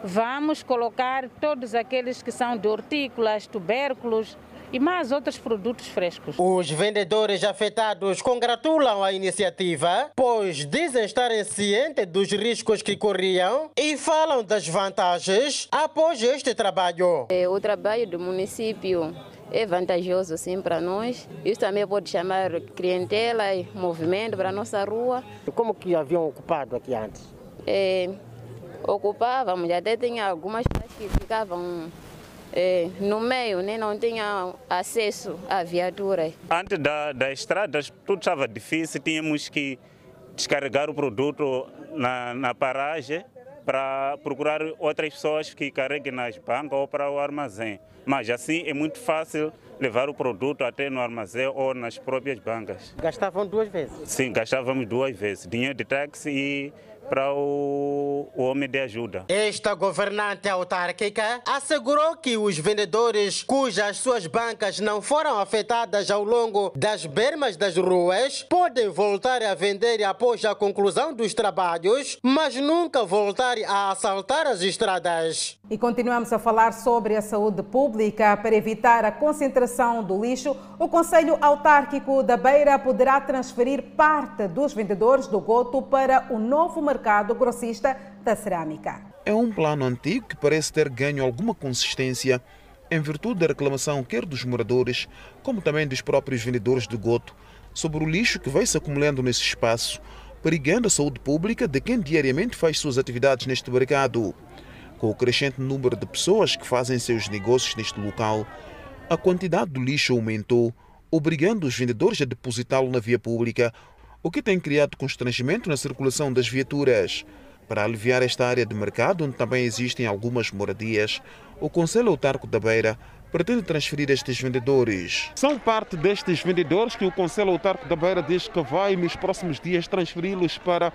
vamos colocar todos aqueles que são de hortícolas, tubérculos e mais outros produtos frescos. Os vendedores afetados congratulam a iniciativa, pois dizem estarem cientes dos riscos que corriam e falam das vantagens após este trabalho. É, o trabalho do município é vantajoso sim para nós. Isso também pode chamar clientela e movimento para a nossa rua. Como que haviam ocupado aqui antes? É, ocupávamos, até tinha algumas pessoas que ficavam é, no meio, né? não tinham acesso à viatura. Antes da, da estrada, tudo estava difícil, tínhamos que descarregar o produto na, na paragem para procurar outras pessoas que carreguem nas bancas ou para o armazém. Mas assim é muito fácil levar o produto até no armazém ou nas próprias bancas. Gastavam duas vezes? Sim, gastávamos duas vezes. Dinheiro de táxi e para o, o homem de ajuda. Esta governante autárquica assegurou que os vendedores cujas suas bancas não foram afetadas ao longo das bermas das ruas podem voltar a vender após a conclusão dos trabalhos, mas nunca voltar a assaltar as estradas. E continuamos a falar sobre a saúde pública. Para evitar a concentração do lixo, o Conselho Autárquico da Beira poderá transferir parte dos vendedores do goto para o novo mercado grossista da cerâmica. É um plano antigo que parece ter ganho alguma consistência em virtude da reclamação quer dos moradores, como também dos próprios vendedores do goto, sobre o lixo que vai se acumulando nesse espaço, perigando a saúde pública de quem diariamente faz suas atividades neste mercado. Com o crescente número de pessoas que fazem seus negócios neste local, a quantidade do lixo aumentou, obrigando os vendedores a depositá-lo na via pública, o que tem criado constrangimento na circulação das viaturas. Para aliviar esta área de mercado, onde também existem algumas moradias, o Conselho Autárquico da Beira pretende transferir estes vendedores. São parte destes vendedores que o Conselho Autárquico da Beira diz que vai, nos próximos dias, transferi-los para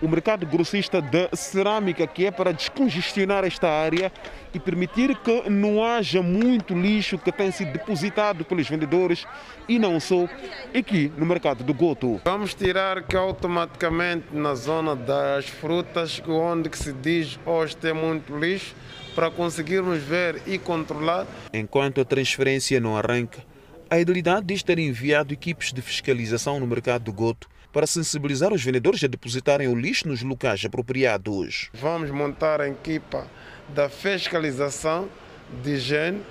o mercado grossista de cerâmica, que é para descongestionar esta área e permitir que não haja muito lixo que tem sido depositado pelos vendedores e não só aqui no mercado do Goto. Vamos tirar que automaticamente na zona das frutas, onde que se diz hoje tem muito lixo, para conseguirmos ver e controlar. Enquanto a transferência não arranca, a idilidade diz ter enviado equipes de fiscalização no mercado do Goto para sensibilizar os vendedores a depositarem o lixo nos locais apropriados. Vamos montar a equipa da fiscalização de higiene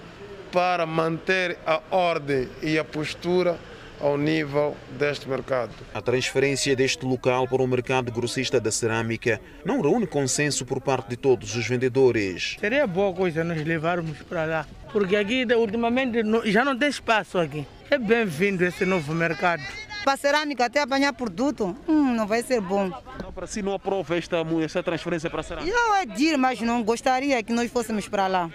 para manter a ordem e a postura ao nível deste mercado. A transferência deste local para o mercado grossista da cerâmica não reúne consenso por parte de todos os vendedores. Seria boa coisa nós levarmos para lá, porque aqui ultimamente já não tem espaço aqui. É bem-vindo esse novo mercado para a cerâmica até apanhar produto, hum, não vai ser bom. Então, para si não aprova esta, esta transferência para a cerâmica? Eu é dir, mas não gostaria que nós fôssemos para lá.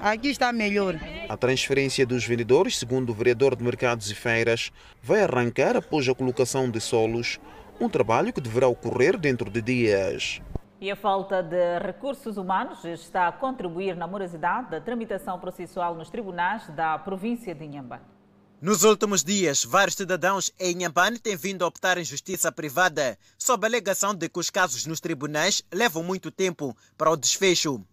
Aqui está melhor. A transferência dos vendedores, segundo o vereador de Mercados e Feiras, vai arrancar após a colocação de solos, um trabalho que deverá ocorrer dentro de dias. E a falta de recursos humanos está a contribuir na morosidade da tramitação processual nos tribunais da província de Inhambane. Nos últimos dias, vários cidadãos em Inhambane têm vindo a optar em justiça privada, sob a alegação de que os casos nos tribunais levam muito tempo para o desfecho.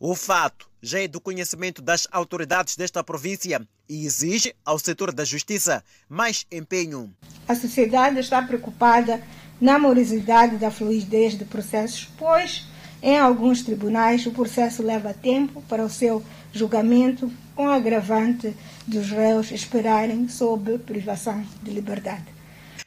O fato já é do conhecimento das autoridades desta província e exige ao setor da justiça mais empenho. A sociedade está preocupada na morosidade da fluidez de processos, pois Em alguns tribunais, o processo leva tempo para o seu julgamento, com agravante dos réus esperarem sob privação de liberdade.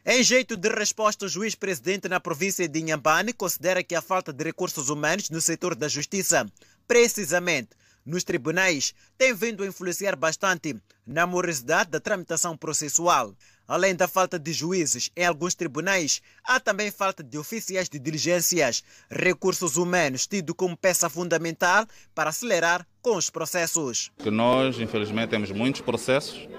Em jeito de resposta, o juiz-presidente na província de Inhambane considera que a falta de recursos humanos no setor da justiça, precisamente nos tribunais, tem vindo a influenciar bastante na morosidade da tramitação processual. Além da falta de juízes em alguns tribunais, há também falta de oficiais de diligências, recursos humanos tido como peça fundamental para acelerar com os processos. Que nós, infelizmente, temos muitos processos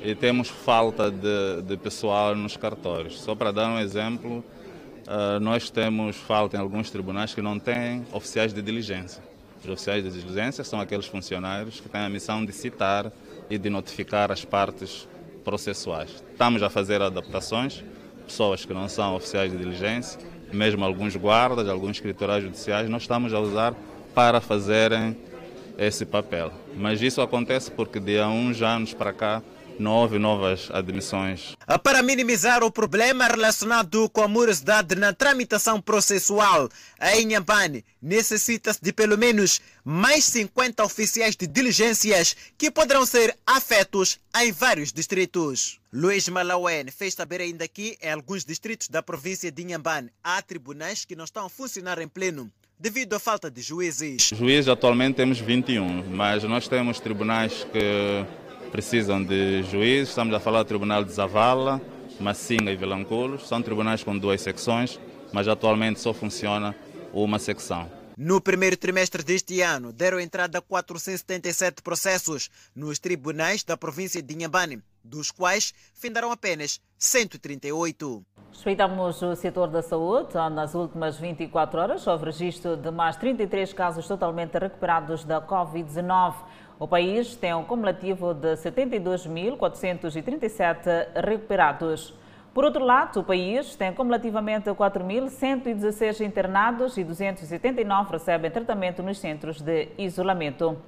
e temos falta de, de pessoal nos cartórios. Só para dar um exemplo, uh, nós temos falta em alguns tribunais que não têm oficiais de diligência. Os oficiais de diligência são aqueles funcionários que têm a missão de citar e de notificar as partes processuais. Estamos a fazer adaptações, pessoas que não são oficiais de diligência, mesmo alguns guardas, alguns escriturais judiciais, nós estamos a usar para fazerem esse papel. Mas isso acontece porque de há uns anos para cá não houve novas admissões. Para minimizar o problema relacionado com a morosidade na tramitação processual, a Inhambane necessita-se de pelo menos mais 50 oficiais de diligências que poderão ser afetos em vários distritos. Luiz Malawen fez saber ainda que em alguns distritos da província de Inhambane há tribunais que não estão a funcionar em pleno devido à falta de juízes. Juízes atualmente temos 21, mas nós temos tribunais que precisam de juízes. Estamos a falar do Tribunal de Zavala, Massinga e Vilanculos. São tribunais com duas secções, mas atualmente só funciona uma secção. No primeiro trimestre deste ano, deram entrada 477 processos nos tribunais da província de Inhambane, dos quais findaram apenas 138. Respeitamos o setor da saúde. Nas últimas 24 horas, houve registro de mais 33 casos totalmente recuperados da Covid-19. O país tem um cumulativo de 72.437 recuperados. Por outro lado, o país tem cumulativamente 4.116 internados e 279 recebem tratamento nos centros de isolamento.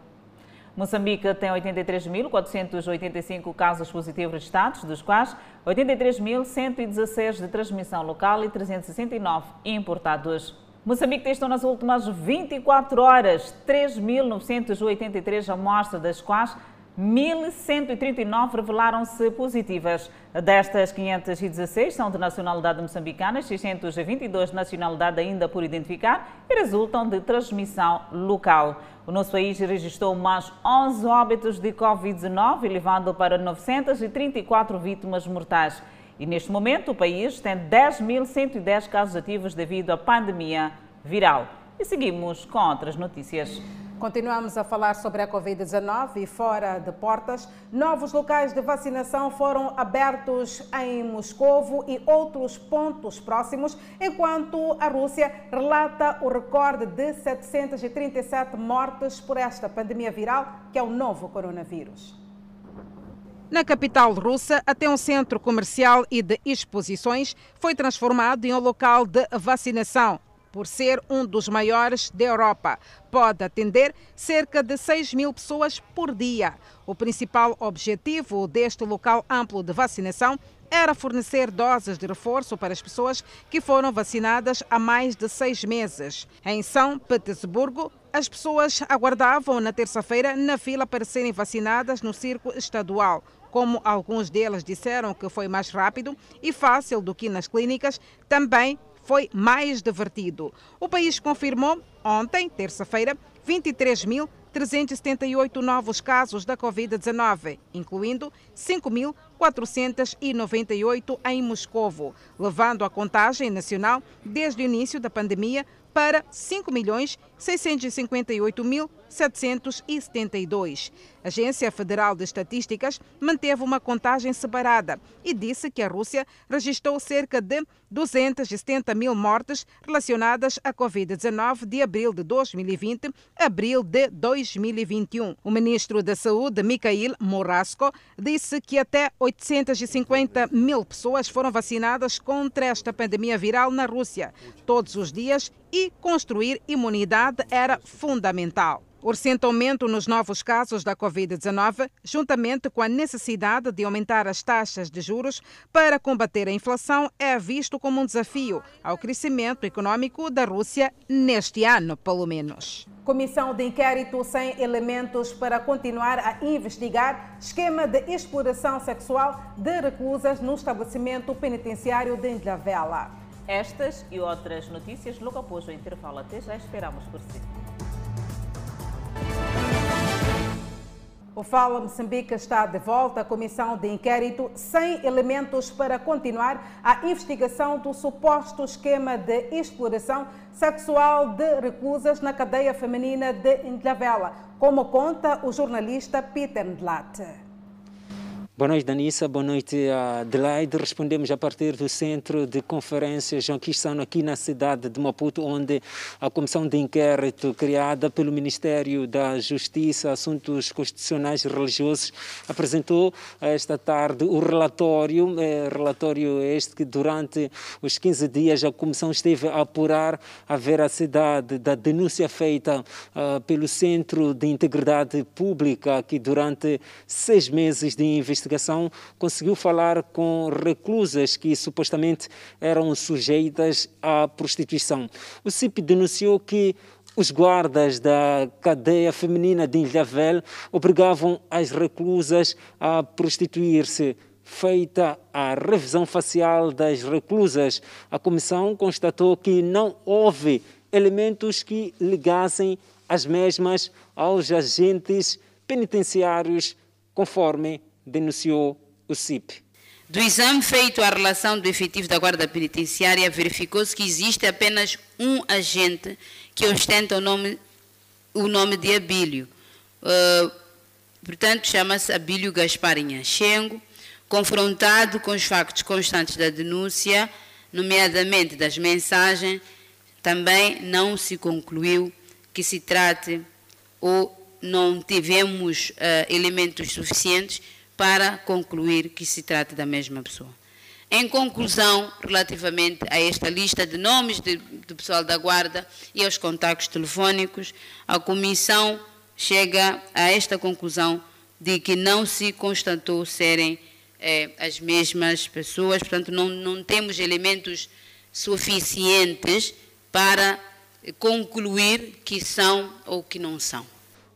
Moçambique tem 83.485 casos positivos registrados, dos quais 83.116 de transmissão local e 369 importados. Moçambique testou nas últimas 24 horas 3.983 amostras, das quais 1.139 revelaram-se positivas. Destas, 516 são de nacionalidade moçambicana, 622 de nacionalidade ainda por identificar e resultam de transmissão local. O nosso país registrou mais 11 óbitos de Covid-19, elevando para 934 vítimas mortais. E neste momento o país tem 10.110 casos ativos devido à pandemia viral. E seguimos com outras notícias. Continuamos a falar sobre a Covid-19 e fora de portas. Novos locais de vacinação foram abertos em Moscovo e outros pontos próximos, enquanto a Rússia relata o recorde de 737 mortes por esta pandemia viral, que é o novo coronavírus. Na capital russa, até um centro comercial e de exposições foi transformado em um local de vacinação. Por ser um dos maiores da Europa, pode atender cerca de 6 mil pessoas por dia. O principal objetivo deste local amplo de vacinação era fornecer doses de reforço para as pessoas que foram vacinadas há mais de seis meses. Em São Petersburgo, as pessoas aguardavam na terça-feira na fila para serem vacinadas no circo estadual. Como alguns deles disseram que foi mais rápido e fácil do que nas clínicas, também foi mais divertido. O país confirmou ontem, terça-feira, 23.378 novos casos da Covid-19, incluindo 5.498 em Moscovo, levando a contagem nacional desde o início da pandemia para 5.658.772. A Agência Federal de Estatísticas manteve uma contagem separada e disse que a Rússia registrou cerca de 270 mil mortes relacionadas à Covid-19 de abril de 2020 a abril de 2021. O ministro da Saúde, Mikhail Morasco, disse que até 850 mil pessoas foram vacinadas contra esta pandemia viral na Rússia todos os dias e construir imunidade era fundamental. O recente aumento nos novos casos da Covid-19, juntamente com a necessidade de aumentar as taxas de juros para combater a inflação, é visto como um desafio ao crescimento econômico da Rússia neste ano, pelo menos. Comissão de inquérito sem elementos para continuar a investigar esquema de exploração sexual de reclusas no estabelecimento penitenciário de Ilhavela. Estas e outras notícias logo após o intervalo. Até já esperamos por si. O Fala Moçambique está de volta à comissão de inquérito sem elementos para continuar a investigação do suposto esquema de exploração sexual de reclusas na cadeia feminina de Indlavela, como conta o jornalista Peter Ndlat. Boa noite, Danissa. Boa noite, Adelaide. Respondemos a partir do Centro de Conferências João Quistano, aqui na cidade de Maputo, onde a Comissão de Inquérito, criada pelo Ministério da Justiça, Assuntos Constitucionais e Religiosos, apresentou esta tarde o relatório, é, relatório este que durante os 15 dias a Comissão esteve a apurar a veracidade da denúncia feita uh, pelo Centro de Integridade Pública, que durante seis meses de investigação investigação conseguiu falar com reclusas que supostamente eram sujeitas à prostituição. O CIP denunciou que os guardas da cadeia feminina de Ilhavel obrigavam as reclusas a prostituir-se. Feita a revisão facial das reclusas, a comissão constatou que não houve elementos que ligassem as mesmas aos agentes penitenciários, conforme denunciou o CIP. Do exame feito à relação do efetivo da Guarda Penitenciária, verificou-se que existe apenas um agente que ostenta o nome, o nome de Abílio. Uh, portanto, chama-se Abílio Gasparinha Xengo, confrontado com os factos constantes da denúncia, nomeadamente das mensagens, também não se concluiu que se trate ou não tivemos uh, elementos suficientes para concluir que se trata da mesma pessoa. Em conclusão, relativamente a esta lista de nomes de, do pessoal da Guarda e aos contactos telefónicos, a Comissão chega a esta conclusão de que não se constatou serem eh, as mesmas pessoas, portanto, não, não temos elementos suficientes para concluir que são ou que não são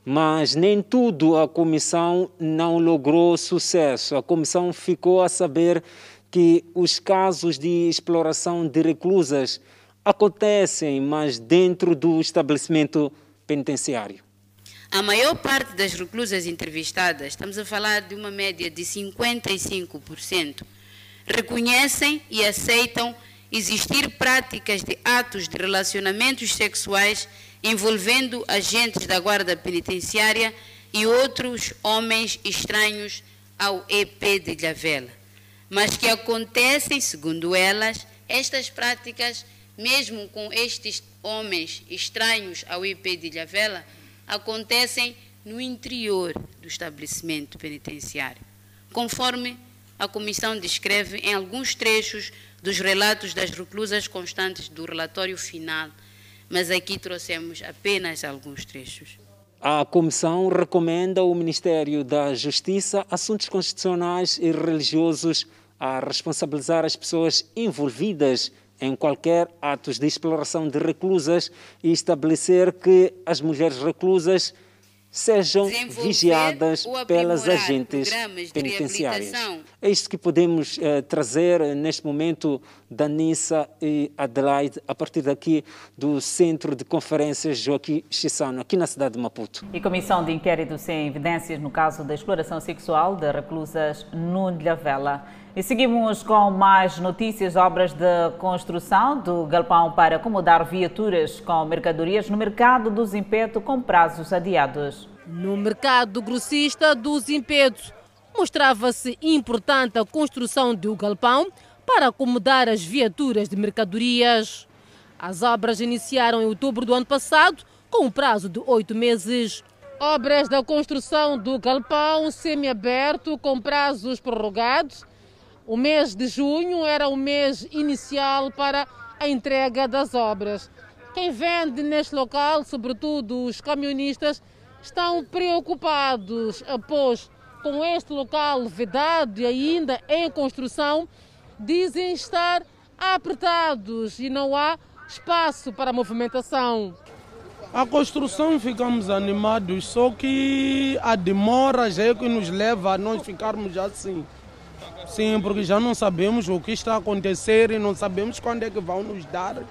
mas nem tudo a comissão não logrou sucesso. A comissão ficou a saber que os casos de exploração de reclusas acontecem, mas dentro do estabelecimento penitenciário. A maior parte das reclusas entrevistadas, estamos a falar de uma média de 55%, reconhecem e aceitam existir práticas de atos de relacionamentos sexuais envolvendo agentes da Guarda Penitenciária e outros homens estranhos ao EP de Ilhavela, mas que acontecem, segundo elas, estas práticas, mesmo com estes homens estranhos ao EP de Ilhavela, acontecem no interior do estabelecimento penitenciário, conforme a comissão descreve em alguns trechos dos relatos das reclusas constantes do relatório final mas aqui trouxemos apenas alguns trechos. A comissão recomenda ao Ministério da Justiça, Assuntos Constitucionais e Religiosos a responsabilizar as pessoas envolvidas em qualquer atos de exploração de reclusas e estabelecer que as mulheres reclusas sejam vigiadas pelas agentes penitenciárias. É isto que podemos eh, trazer neste momento da Nissa e Adelaide, a partir daqui do Centro de Conferências Joaquim Chissano, aqui na cidade de Maputo. E comissão de inquérito sem evidências no caso da exploração sexual de reclusas no Ilhavela. E seguimos com mais notícias, obras de construção do galpão para acomodar viaturas com mercadorias no mercado do Zimpeto com prazos adiados. No mercado grossista do Zimpeto, mostrava-se importante a construção de um galpão para acomodar as viaturas de mercadorias. As obras iniciaram em outubro do ano passado, com um prazo de oito meses. Obras da construção do galpão semiaberto com prazos prorrogados o mês de junho era o mês inicial para a entrega das obras. Quem vende neste local, sobretudo os camionistas, estão preocupados após, com este local vedado e ainda em construção, dizem estar apertados e não há espaço para movimentação. A construção ficamos animados, só que a demora já é que nos leva a nós ficarmos assim. Sim, porque já não sabemos o que está a acontecer e não sabemos quando é que vão nos dar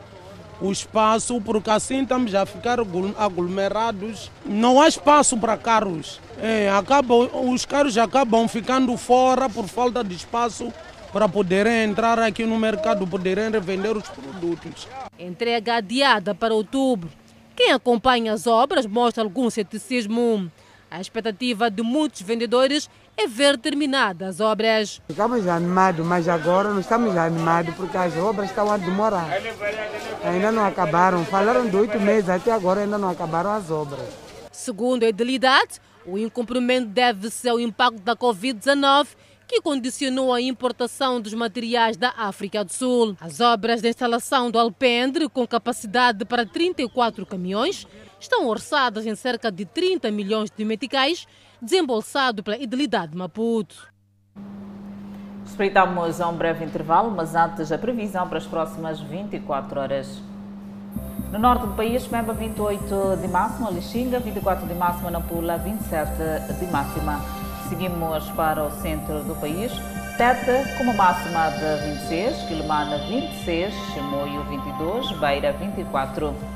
o espaço, porque assim estamos a ficar aglomerados. Não há espaço para carros. É, acabam, os carros acabam ficando fora por falta de espaço para poderem entrar aqui no mercado, poderem revender os produtos. Entrega adiada para outubro. Quem acompanha as obras mostra algum ceticismo. A expectativa de muitos vendedores é ver terminadas as obras. Ficamos animados, mas agora não estamos animados porque as obras estão a demorar. Ainda não acabaram. Falaram de oito meses, até agora ainda não acabaram as obras. Segundo a Idilidade, o incumprimento deve-se ao impacto da Covid-19 que condicionou a importação dos materiais da África do Sul. As obras de instalação do alpendre, com capacidade para 34 caminhões, estão orçadas em cerca de 30 milhões de meticais, desembolsado pela Idilidade de Maputo. Espreitamos a um breve intervalo, mas antes a previsão para as próximas 24 horas. No norte do país, Pemba 28 de máxima, Lixinga 24 de máxima, Nampula 27 de máxima. Seguimos para o centro do país. Teta com uma máxima de 26, Quilomana 26, Chimoio 22, Beira 24.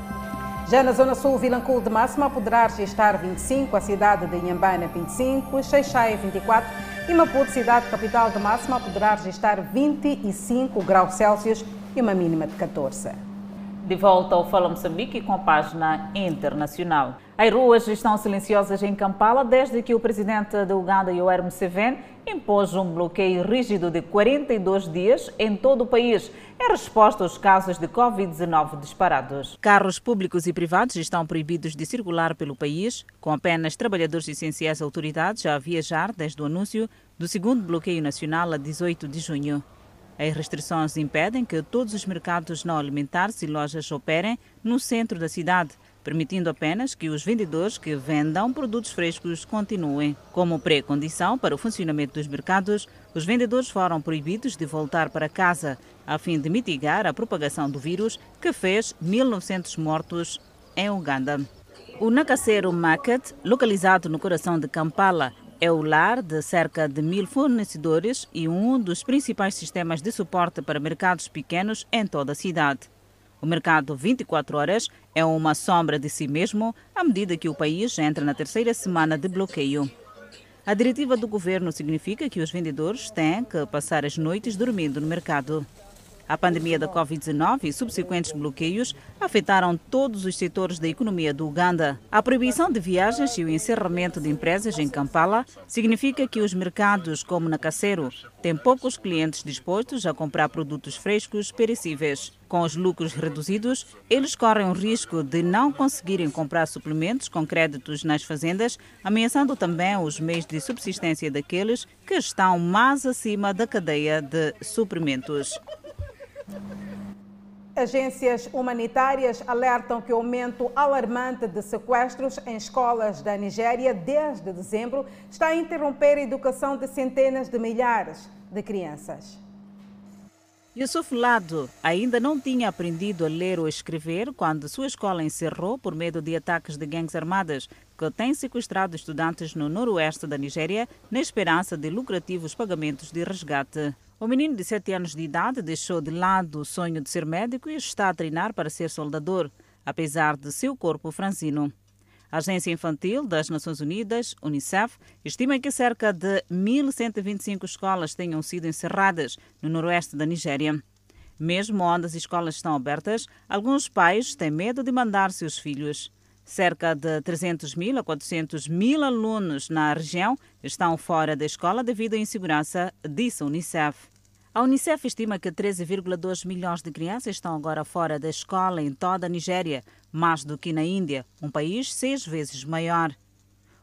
Já na Zona Sul, Vilanculo de máxima poderá registrar 25, a cidade de Inhambana 25, Xeixai 24 e Maputo, cidade capital de máxima, poderá registrar 25 graus Celsius e uma mínima de 14. De volta ao Fala Moçambique com a página internacional. As ruas estão silenciosas em Kampala desde que o presidente da Uganda, Yoweri Museveni, impôs um bloqueio rígido de 42 dias em todo o país, em resposta aos casos de Covid-19 disparados. Carros públicos e privados estão proibidos de circular pelo país, com apenas trabalhadores essenciais autoridades a viajar desde o anúncio do segundo bloqueio nacional a 18 de junho. As restrições impedem que todos os mercados não alimentares e lojas operem no centro da cidade, permitindo apenas que os vendedores que vendam produtos frescos continuem. Como pré-condição para o funcionamento dos mercados, os vendedores foram proibidos de voltar para casa, a fim de mitigar a propagação do vírus que fez 1.900 mortos em Uganda. O Nakasero Market, localizado no coração de Kampala, é o lar de cerca de mil fornecedores e um dos principais sistemas de suporte para mercados pequenos em toda a cidade. O mercado 24 horas é uma sombra de si mesmo à medida que o país entra na terceira semana de bloqueio. A diretiva do governo significa que os vendedores têm que passar as noites dormindo no mercado. A pandemia da Covid-19 e subsequentes bloqueios afetaram todos os setores da economia do Uganda. A proibição de viagens e o encerramento de empresas em Kampala significa que os mercados, como na Cacero, têm poucos clientes dispostos a comprar produtos frescos perecíveis. Com os lucros reduzidos, eles correm o risco de não conseguirem comprar suplementos com créditos nas fazendas, ameaçando também os meios de subsistência daqueles que estão mais acima da cadeia de suprimentos. Agências humanitárias alertam que o aumento alarmante de sequestros em escolas da Nigéria desde dezembro está a interromper a educação de centenas de milhares de crianças. Yusuf Lado ainda não tinha aprendido a ler ou escrever quando sua escola encerrou por medo de ataques de gangues armadas que têm sequestrado estudantes no noroeste da Nigéria na esperança de lucrativos pagamentos de resgate. O menino de 7 anos de idade deixou de lado o sonho de ser médico e está a treinar para ser soldador, apesar de seu corpo franzino. A Agência Infantil das Nações Unidas, UNICEF, estima que cerca de 1.125 escolas tenham sido encerradas no noroeste da Nigéria. Mesmo onde as escolas estão abertas, alguns pais têm medo de mandar seus filhos. Cerca de 300 mil a 400 mil alunos na região estão fora da escola devido à insegurança, disse a Unicef. A Unicef estima que 13,2 milhões de crianças estão agora fora da escola em toda a Nigéria, mais do que na Índia, um país seis vezes maior.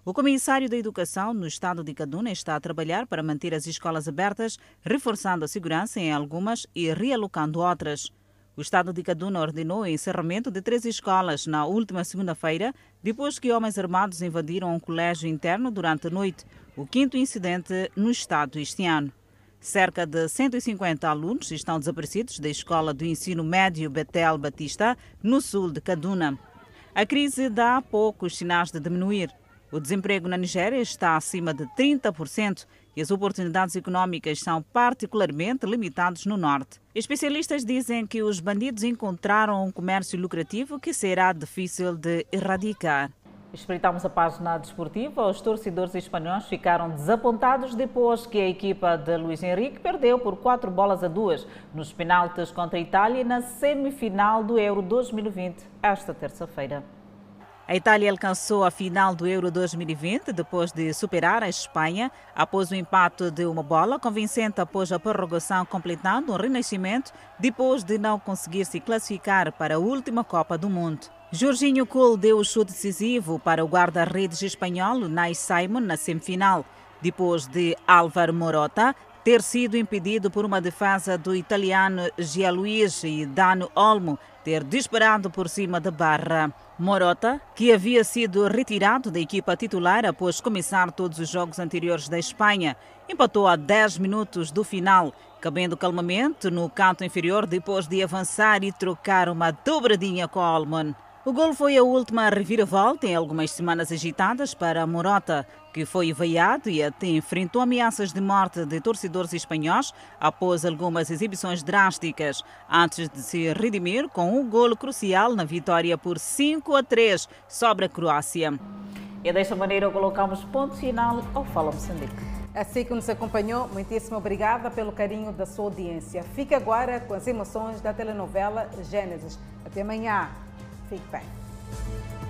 O comissário da Educação no estado de Kaduna está a trabalhar para manter as escolas abertas, reforçando a segurança em algumas e realocando outras. O Estado de Kaduna ordenou o encerramento de três escolas na última segunda-feira, depois que homens armados invadiram um colégio interno durante a noite, o quinto incidente no Estado este ano. Cerca de 150 alunos estão desaparecidos da Escola do Ensino Médio Betel Batista, no sul de Kaduna. A crise dá poucos sinais de diminuir. O desemprego na Nigéria está acima de 30% e as oportunidades econômicas são particularmente limitadas no norte. Especialistas dizem que os bandidos encontraram um comércio lucrativo que será difícil de erradicar. Espreitamos a página desportiva. Os torcedores espanhóis ficaram desapontados depois que a equipa de Luiz Henrique perdeu por quatro bolas a duas nos penaltis contra a Itália na semifinal do Euro 2020, esta terça-feira. A Itália alcançou a final do Euro 2020 depois de superar a Espanha após o empate de uma bola convincente após a prorrogação, completando um renascimento depois de não conseguir se classificar para a última Copa do Mundo. Jorginho Cole deu o chute decisivo para o guarda-redes espanhol Nai Simon na semifinal, depois de Álvaro Morota ter sido impedido por uma defesa do italiano Gianluigi Dano Olmo ter disparado por cima da barra. Morota, que havia sido retirado da equipa titular após começar todos os jogos anteriores da Espanha, empatou a 10 minutos do final, cabendo calmamente no canto inferior depois de avançar e trocar uma dobradinha com Olman. O gol foi a última reviravolta em algumas semanas agitadas para Morota, que foi veiado e até enfrentou ameaças de morte de torcedores espanhóis após algumas exibições drásticas, antes de se redimir com um gol crucial na vitória por 5 a 3 sobre a Croácia. E desta maneira colocamos ponto final ao Fala Moçambique. Assim que nos acompanhou, muitíssimo obrigada pelo carinho da sua audiência. Fique agora com as emoções da telenovela Gênesis. Até amanhã. Fique bem.